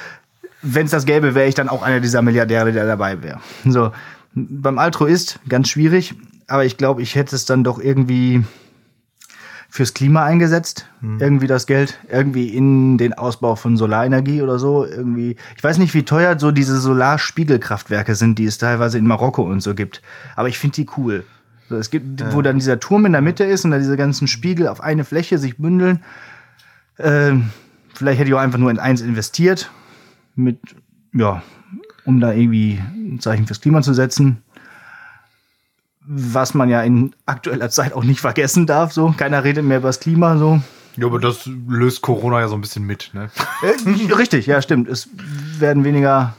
wenn es das gäbe, wäre ich dann auch einer dieser Milliardäre, der dabei wäre. So, beim Altruist ganz schwierig, aber ich glaube, ich hätte es dann doch irgendwie fürs Klima eingesetzt, Hm. irgendwie das Geld, irgendwie in den Ausbau von Solarenergie oder so, irgendwie. Ich weiß nicht, wie teuer so diese Solarspiegelkraftwerke sind, die es teilweise in Marokko und so gibt, aber ich finde die cool. So, es gibt, wo dann dieser Turm in der Mitte ist und dann diese ganzen Spiegel auf eine Fläche sich bündeln. Ähm, vielleicht hätte ich auch einfach nur in eins investiert, mit, ja, um da irgendwie ein Zeichen fürs Klima zu setzen. Was man ja in aktueller Zeit auch nicht vergessen darf, so. Keiner redet mehr über das Klima, so. Ja, aber das löst Corona ja so ein bisschen mit, ne? Äh, richtig, ja, stimmt. Es werden weniger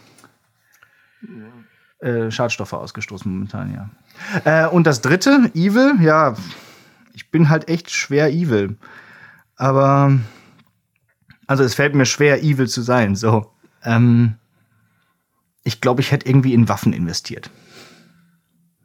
äh, Schadstoffe ausgestoßen momentan, ja. Äh, und das dritte, Evil, ja, ich bin halt echt schwer evil. Aber, also es fällt mir schwer, evil zu sein, so. Ähm, ich glaube, ich hätte irgendwie in Waffen investiert.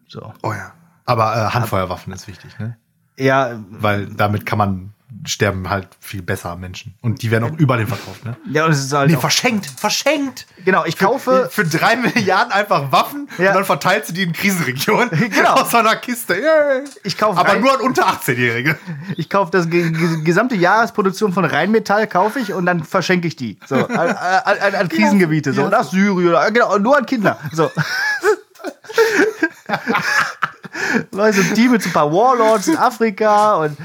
So. Oh ja. Aber äh, Handfeuerwaffen ist wichtig, ne? Ja, Weil damit kann man sterben halt viel besser Menschen. Und die werden auch überall verkauft, ne? ja, und es ist halt Nee, verschenkt, verschenkt. genau, ich kaufe, Für drei Milliarden einfach Waffen Ja. und dann verteilst du die in Krisenregionen <laughs> Genau. aus so einer Kiste. Yay. ich kaufe Aber nur an unter 18-Jährige. Ich kaufe das ge ge gesamte Jahresproduktion von Rheinmetall kaufe ich und dann verschenke ich die. So, an, an, an, an <laughs> Krisengebiete, so, Ja. nach Syrien, genau, nur an Kinder. So. <laughs> Weißt du, ein Team mit so ein paar Warlords in Afrika und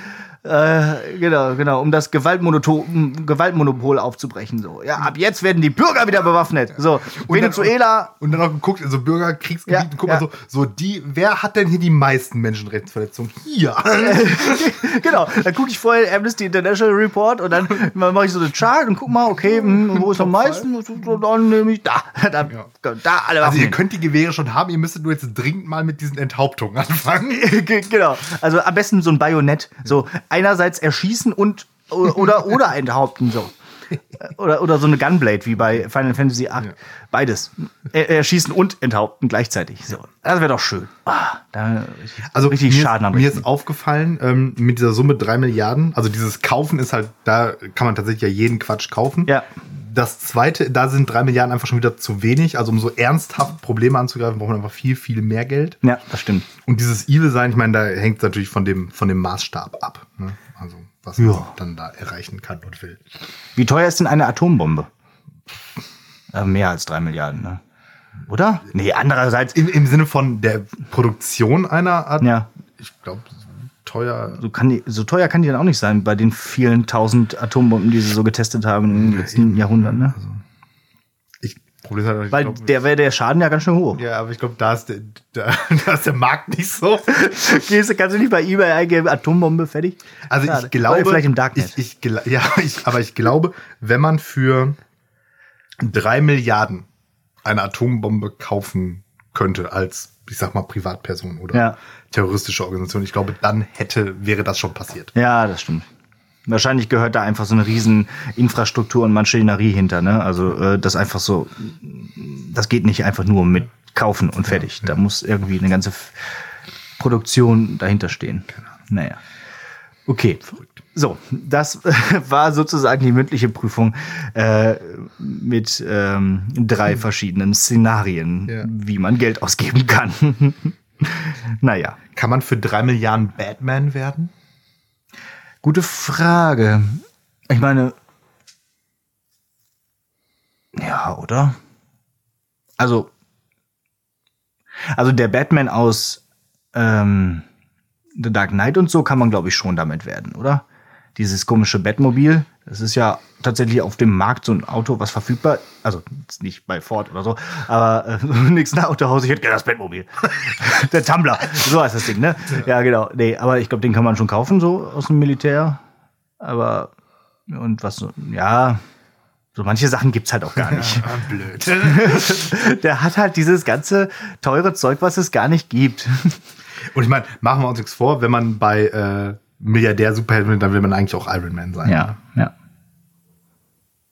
äh, genau, genau, um das Gewaltmonopol, Gewaltmonopol aufzubrechen. So. Ja, ab jetzt werden die Bürger wieder bewaffnet. So, Venezuela, Und dann auch geguckt in so Bürgerkriegsgebieten, Ja, guck ja. mal so, so die, wer hat denn hier die meisten Menschenrechtsverletzungen? Hier. <laughs> genau, dann gucke ich vorher Amnesty International Report und dann mache ich so eine Chart und guck mal, okay, hm, wo ist am meisten? Dann nehme ich da, <laughs> da, da alle Also ihr könnt die Gewehre schon haben, ihr müsstet nur jetzt dringend mal mit diesen Enthauptungen anfangen. Ge- <laughs> genau. Also am besten so ein Bajonett. So einerseits erschießen und oder <laughs> oder enthaupten so. Oder, oder so eine Gunblade wie bei Final Fantasy VIII. Beides. Er, erschießen und enthaupten gleichzeitig. So. Das wäre doch schön. Da Also richtig mir, Schaden ist, mir ist aufgefallen, ähm, mit dieser Summe drei Milliarden, also dieses Kaufen ist halt, da kann man tatsächlich ja jeden Quatsch kaufen. Ja. Das zweite, da sind drei Milliarden einfach schon wieder zu wenig. Also um so ernsthaft Probleme anzugreifen, braucht man einfach viel, viel mehr Geld. Ja, das stimmt. Und dieses Evil sein, ich meine, da hängt es natürlich von dem, von dem Maßstab ab. Ne? Also was man Ja. dann da erreichen kann und will. Wie teuer ist denn eine Atombombe? Äh, mehr als drei Milliarden, ne? Oder? Nee, andererseits, Im, Im Sinne von der Produktion einer Art, ja, ich glaube, teuer. so, die, so teuer kann die dann auch nicht sein bei den vielen tausend Atombomben, die sie so getestet haben in den letzten Jahrhunderten, ne? Ich, Problem ist halt, Weil glaub, der wäre der Schaden ja ganz schön hoch. Ja, aber ich glaube, da ist der, da, <laughs> da ist der Markt nicht so. <laughs> Gehst kannst du nicht bei eBay eingeben, Atombombe fertig? Also Schade. ich glaube, vielleicht im Darknet. Ich, ich, ja, <laughs> ich, aber ich glaube, wenn man für drei Milliarden eine Atombombe kaufen könnte als, ich sag mal, Privatperson oder Ja. Terroristische Organisation, ich glaube, dann hätte, wäre das schon passiert. ja, das stimmt. Wahrscheinlich gehört da einfach so eine riesen Infrastruktur und Maschinerie hinter, ne? Also äh, das einfach so, das geht nicht einfach nur mit kaufen und fertig. Da muss irgendwie eine ganze Produktion dahinter stehen. Naja. Okay. So, das <laughs> war sozusagen die mündliche Prüfung äh, mit ähm, drei <laughs> verschiedenen Szenarien, Ja. wie man Geld ausgeben kann. <laughs> <laughs> naja. Kann man für drei Milliarden Batman werden? Gute Frage. Ich meine. Ja, oder? Also. Also der Batman aus ähm, The Dark Knight und so kann man, glaube ich, schon damit werden, oder? Dieses komische Batmobil, das ist ja tatsächlich auf dem Markt so ein Auto, was verfügbar, also nicht bei Ford oder so, aber äh, <laughs> nix nach Autohaus, ich hätte gerne das Batmobil. <laughs> Der Tumblr, so heißt das Ding, ne? Ja, genau. Nee, aber ich glaube, den kann man schon kaufen, so aus dem Militär. Aber, und was ja, so manche Sachen gibt's halt auch gar nicht. <laughs> Ah, blöd. Der hat halt dieses ganze teure Zeug, was es gar nicht gibt. Und ich meine, machen wir uns nichts vor, wenn man bei äh, Milliardär Superheld will, dann will man eigentlich auch Iron Man sein. Ja, ja.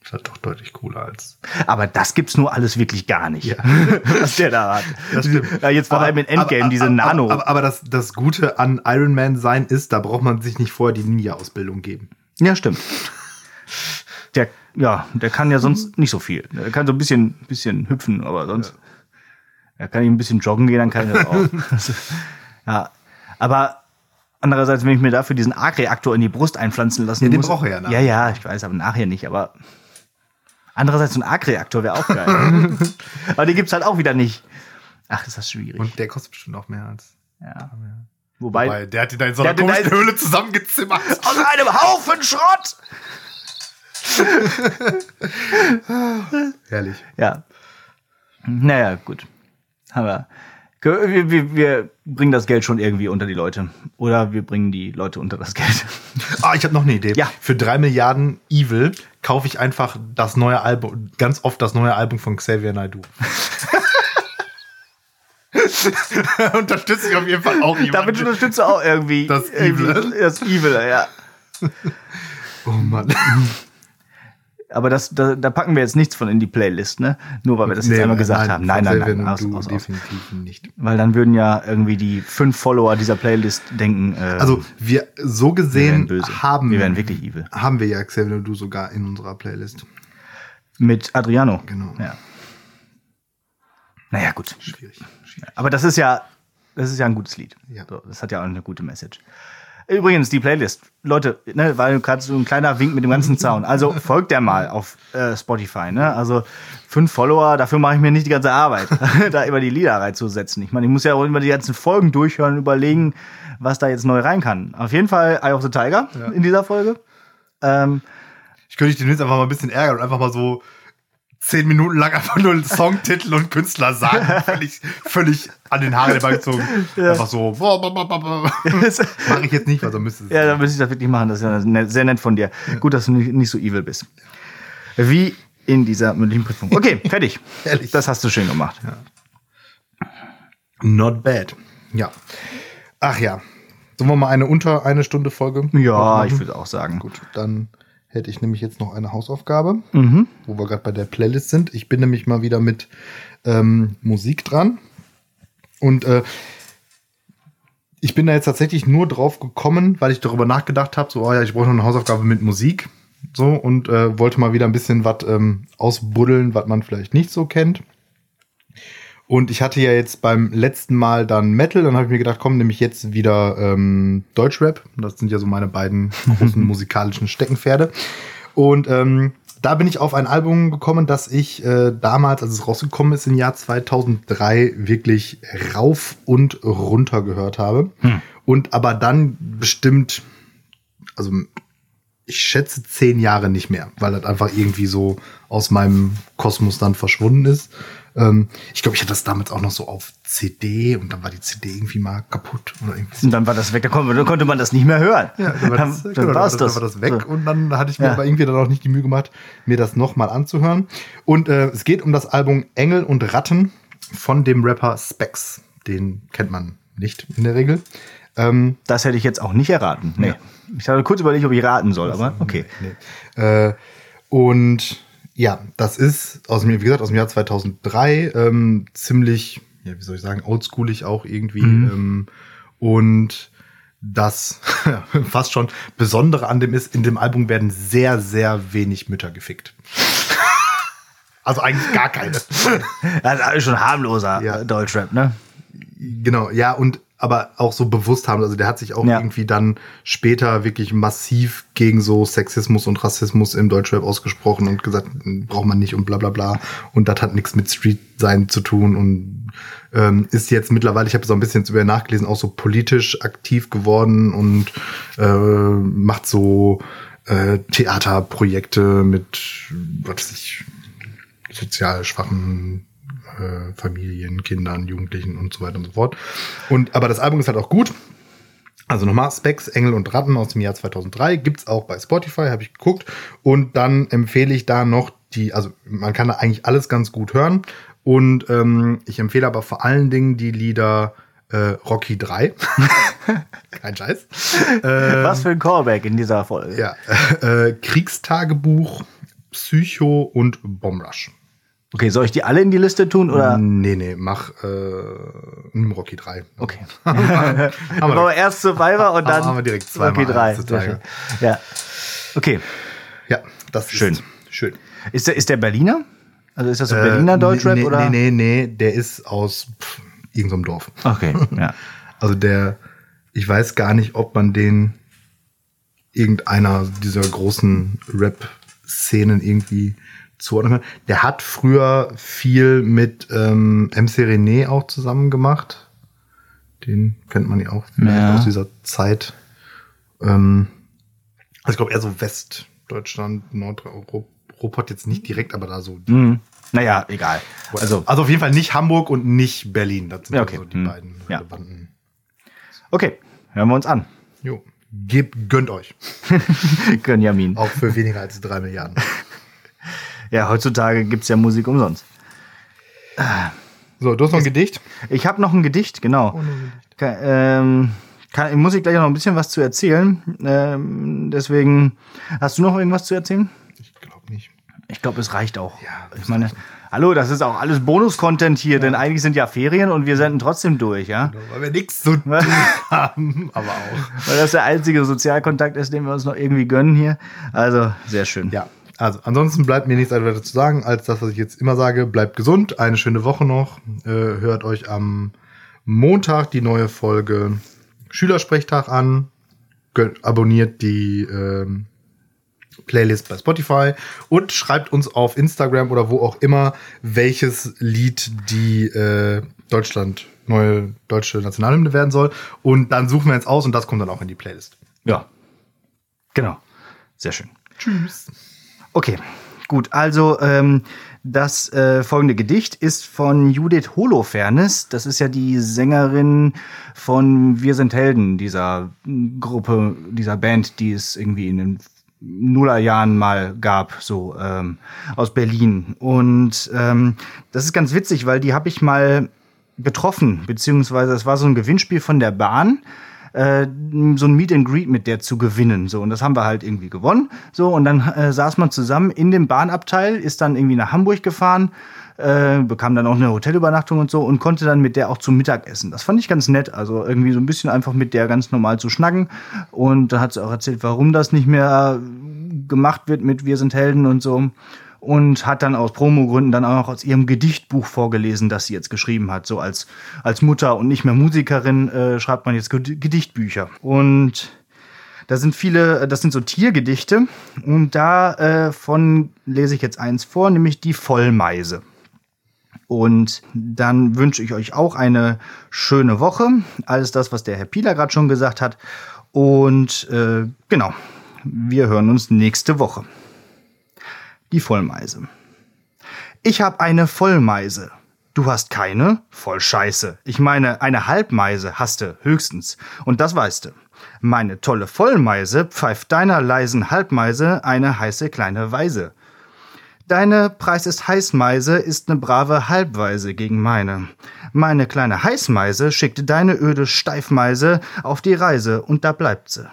Ist halt doch deutlich cooler als. Aber das gibt's nur alles wirklich gar nicht, <laughs> was der da hat. <laughs> Ja, jetzt vor allem in Endgame, aber, diese aber, Nano. Aber, aber, das, das Gute an Iron Man sein ist, da braucht man sich nicht vorher die Ninja-Ausbildung geben. ja, stimmt. Der, ja, der kann ja sonst nicht so viel. Der kann so ein bisschen, bisschen hüpfen, aber sonst. Er kann ich ein bisschen joggen gehen, dann kann ich das auch. <laughs> ja, aber andererseits, wenn ich mir dafür diesen Arc-Reaktor in die Brust einpflanzen lassen Ja, den muss- braucht er ja nachher. Ja, ja, ich weiß, aber nachher nicht. Aber andererseits so ein Arc-Reaktor wäre auch geil. <laughs> aber den gibt's halt auch wieder nicht. Ach, ist das schwierig. Und der kostet bestimmt auch mehr als. ja. Wobei, Weil der hat ihn da in so einer komischen in- Höhle zusammengezimmert. aus einem Haufen Schrott! <laughs> Herrlich. Ja. Naja, gut. Haben wir. Wir, wir, wir bringen das Geld schon irgendwie unter die Leute. Oder wir bringen die Leute unter das Geld. <laughs> Ah, ich habe noch eine Idee. Ja. Für drei Milliarden Evil kaufe ich einfach das neue Album, ganz oft das neue Album von Xavier Naidoo. <laughs> <laughs> Unterstütze ich auf jeden Fall auch jemanden. Damit unterstützt du auch irgendwie Das Evil. Das Evil, ja. oh Mann. Aber das, da, da packen wir jetzt nichts von in die Playlist, ne? Nur weil wir das jetzt Nee, einmal gesagt nein, haben. Nein, nein, nein. Aus, aus, aus. definitiv nicht. Weil dann würden ja irgendwie die fünf Follower dieser Playlist denken, äh, Also wir so wir gesehen böse. haben wir werden wirklich evil. haben wir ja Xavier Naidoo sogar in unserer Playlist. Mit Adriano. Genau. Ja. Naja, gut. Schwierig. schwierig. Aber das ist ja, das ist ja ein gutes Lied. Ja. So, das hat ja auch eine gute Message. Übrigens, die Playlist. Leute, ne, weil gerade so ein kleiner Wink mit dem ganzen Zaun. Also folgt der mal auf äh, Spotify. Ne? Also fünf Follower, dafür mache ich mir nicht die ganze Arbeit, <laughs> da immer die Lieder reinzusetzen. Ich meine, ich muss ja auch immer die ganzen Folgen durchhören und überlegen, was da jetzt neu rein kann. Auf jeden Fall Eye of the Tiger in dieser Folge. Ähm, Ich könnte dich demnächst einfach mal ein bisschen ärgern und einfach mal so zehn Minuten lang einfach nur Songtitel und Künstler sagen. <laughs> völlig, völlig an den Haaren herbeigezogen. <laughs> Einfach so. <laughs> Mache ich jetzt nicht, weil so müsste es. Ja, dann müsste ich das wirklich machen. Das ist ja sehr nett von dir. Gut, dass du nicht, nicht so evil bist. Wie in dieser mündlichen Prüfung. Okay, fertig. Ehrlich. Das hast du schön gemacht. Not bad. Ja. Ach ja. Sollen wir mal eine unter eine Stunde Folge? Ja, machen? ich würde auch sagen. Gut, dann hätte ich nämlich jetzt noch eine Hausaufgabe, Mhm. wo wir gerade bei der Playlist sind. Ich bin nämlich mal wieder mit ähm, Musik dran. Und äh, ich bin da jetzt tatsächlich nur drauf gekommen, weil ich darüber nachgedacht habe, so, oh ja, ich brauche noch eine Hausaufgabe mit Musik. So, und äh, wollte mal wieder ein bisschen was ähm, ausbuddeln, was man vielleicht nicht so kennt. Und ich hatte ja jetzt beim letzten Mal dann Metal, dann habe ich mir gedacht, komm, nehme ich jetzt wieder ähm, Deutschrap. Das sind ja so meine beiden <laughs> großen musikalischen Steckenpferde. Und ähm, da bin ich auf ein Album gekommen, das ich äh, damals, als es rausgekommen ist, im Jahr 2003 wirklich rauf und runter gehört habe. Und aber dann bestimmt, also ich schätze zehn Jahre nicht mehr, weil das einfach irgendwie so aus meinem Kosmos dann verschwunden ist. Ähm, ich glaube, ich hatte das damals auch noch so auf CD und dann war die CD irgendwie mal kaputt oder irgendwie. Und dann war das weg, dann konnte, dann konnte man das nicht mehr hören. Ja, dann war das, dann, genau, dann war's dann das. war das weg So. und dann hatte ich mir Ja. aber irgendwie dann auch nicht die Mühe gemacht, mir das nochmal anzuhören. Und äh, es geht um das Album Engel und Ratten von dem Rapper Specs. Den kennt man nicht in der Regel. Ähm, Das hätte ich jetzt auch nicht erraten. Nee. Ich hatte kurz überlegt, ob ich raten soll, aber okay. Nee. Äh, und ja, das ist aus dem, wie gesagt, aus dem Jahr 2003 ähm, ziemlich, ja, wie soll ich sagen, oldschoolig auch irgendwie. Ähm, und das <laughs> fast schon Besondere an dem ist, in dem Album werden sehr, sehr wenig Mütter gefickt. <laughs> also eigentlich gar keine. Das ist schon harmloser Ja. äh, Deutschrap, ne? Genau, ja, und aber auch so bewusst haben. Also der hat sich auch Ja. irgendwie dann später wirklich massiv gegen so Sexismus und Rassismus im Deutschrap ausgesprochen und gesagt, braucht man nicht und bla bla bla. Und das hat nichts mit Street sein zu tun und ähm, ist jetzt mittlerweile, ich habe so ein bisschen über nachgelesen, auch so politisch aktiv geworden und äh, macht so äh, Theaterprojekte mit, was weiß ich, sozial schwachen äh, Familien, Kindern, Jugendlichen und so weiter und so fort. Und aber das Album ist halt auch gut. Also nochmal Specs, Engel und Ratten aus dem Jahr 2003 gibt's auch bei Spotify, habe ich geguckt. Und dann empfehle ich da noch die, also man kann da eigentlich alles ganz gut hören. Und ähm, ich empfehle aber vor allen Dingen die Lieder äh, Rocky 3. <laughs> Kein Scheiß. <laughs> Was für ein Callback in dieser Folge. Ja, <laughs> äh, Kriegstagebuch, Psycho und Bomrush. Okay, soll ich die alle in die Liste tun oder? Nee, nee, mach äh, nimm Rocky 3. Okay. <laughs> haben wir <laughs> Aber erst Survivor und dann haben wir direkt zweimal Rocky 3. heutzutage. Ja. Okay. Ja, das Schön. ist schön. Ist der, ist der Berliner? Also ist das so Berliner Äh, Deutschrap nee, oder? Nee, nee, nee, der ist aus pff, irgendeinem Dorf. Okay, ja. <laughs> Also der, ich weiß gar nicht, ob man den irgendeiner dieser großen Rap-Szenen irgendwie zuordnen kann. Der hat früher viel mit ähm, MC René auch zusammen gemacht. Den kennt man ja auch vielleicht Ja. aus dieser Zeit. Ähm, also ich glaube eher so Westdeutschland, Nordeuropa jetzt nicht direkt, aber da so. Hm. Naja, egal. Also, Also auf jeden Fall nicht Hamburg und nicht Berlin. Das sind Ja, okay. so die Hm. beiden Ja. relevanten. okay, hören wir uns an. Jo. Gebt, gönnt euch. <laughs> Gönjamin. Auch für weniger als drei Milliarden. <laughs> Ja, heutzutage gibt's ja Musik umsonst. So, du hast noch ein Gedicht? Ich habe noch ein Gedicht, genau. Ka- ähm, kann, muss ich gleich noch ein bisschen was zu erzählen. Ähm, deswegen, hast du noch irgendwas zu erzählen? Ich glaube nicht. Ich glaube, es reicht auch. Ja, ich meine, hallo, das ist auch alles Bonus-Content hier, denn eigentlich sind ja Ferien und wir senden trotzdem durch, ja? Weil wir nichts zu tun <laughs> haben, aber auch. Weil das der einzige Sozialkontakt ist, den wir uns noch irgendwie gönnen hier. Also, sehr schön. Ja, also ansonsten bleibt mir nichts weiter zu sagen, als das, was ich jetzt immer sage. Bleibt gesund, eine schöne Woche noch. Äh, hört euch am Montag die neue Folge Schülersprechtag an. Abonniert die ähm, Playlist bei Spotify und schreibt uns auf Instagram oder wo auch immer, welches Lied die äh, Deutschland neue deutsche Nationalhymne werden soll. Und dann suchen wir jetzt aus und das kommt dann auch in die Playlist. Ja. Genau. Sehr schön. Tschüss. Okay, gut. Also ähm, das äh, folgende Gedicht ist von Judith Holofernes. Das ist ja die Sängerin von Wir sind Helden, dieser Gruppe, dieser Band, die es irgendwie in den Nullerjahren mal gab, so ähm, aus Berlin. Und ähm, das ist ganz witzig, weil die habe ich mal getroffen, beziehungsweise es war so ein Gewinnspiel von der Bahn äh, so ein Meet and Greet mit der zu gewinnen. So, und das haben wir halt irgendwie gewonnen. So, und dann äh, saß man zusammen in dem Bahnabteil, ist dann irgendwie nach Hamburg gefahren, äh, bekam dann auch eine Hotelübernachtung und so und konnte dann mit der auch zum Mittagessen. Das fand ich ganz nett. Also irgendwie so ein bisschen einfach mit der ganz normal zu schnacken. Und da hat sie auch erzählt, warum das nicht mehr gemacht wird mit Wir sind Helden und so und hat dann aus Promogründen dann auch noch aus ihrem Gedichtbuch vorgelesen, das sie jetzt geschrieben hat. So als, als Mutter und nicht mehr Musikerin äh, schreibt man jetzt Ged- Gedichtbücher. Und da sind viele, das sind so Tiergedichte und davon lese ich jetzt eins vor, nämlich die Vollmeise. Und dann wünsche ich euch auch eine schöne Woche. Alles das, was der Herr Pieler gerade schon gesagt hat. Und äh, genau, wir hören uns nächste Woche. Die Vollmeise. Ich hab eine Vollmeise. Du hast keine? Voll Scheiße. Ich meine, eine Halbmeise hast du höchstens. Und das weißt du. Meine tolle Vollmeise pfeift deiner leisen Halbmeise eine heiße kleine Weise. Deine Preis ist Heißmeise ist ne brave Halbweise gegen meine. Meine kleine Heißmeise schickt deine öde Steifmeise auf die Reise und da bleibt sie.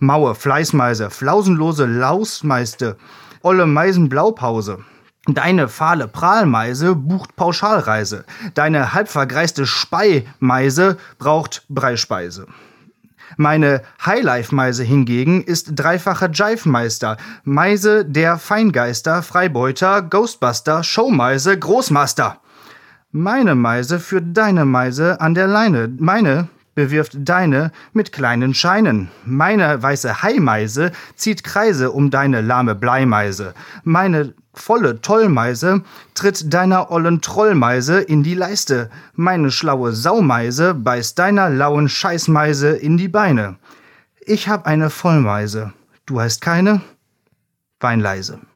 Maue, Fleißmeise, flausenlose Lausmeiste, olle Meisenblaupause. Deine fahle Prahlmeise bucht Pauschalreise. Deine halbvergreiste Speimeise braucht Breispeise. Meine Highlife-Meise hingegen ist dreifacher Jive-Meister, Meise der Feingeister, Freibeuter, Ghostbuster, Showmeise, Großmaster. Meine Meise führt deine Meise an der Leine. Meine bewirft deine mit kleinen Scheinen. Meine weiße Haimeise zieht Kreise um deine lahme Bleimeise. Meine volle Tollmeise tritt deiner ollen Trollmeise in die Leiste. Meine schlaue Saumeise beißt deiner lauen Scheißmeise in die Beine. Ich hab eine Vollmeise. Du hast keine? Wein leise.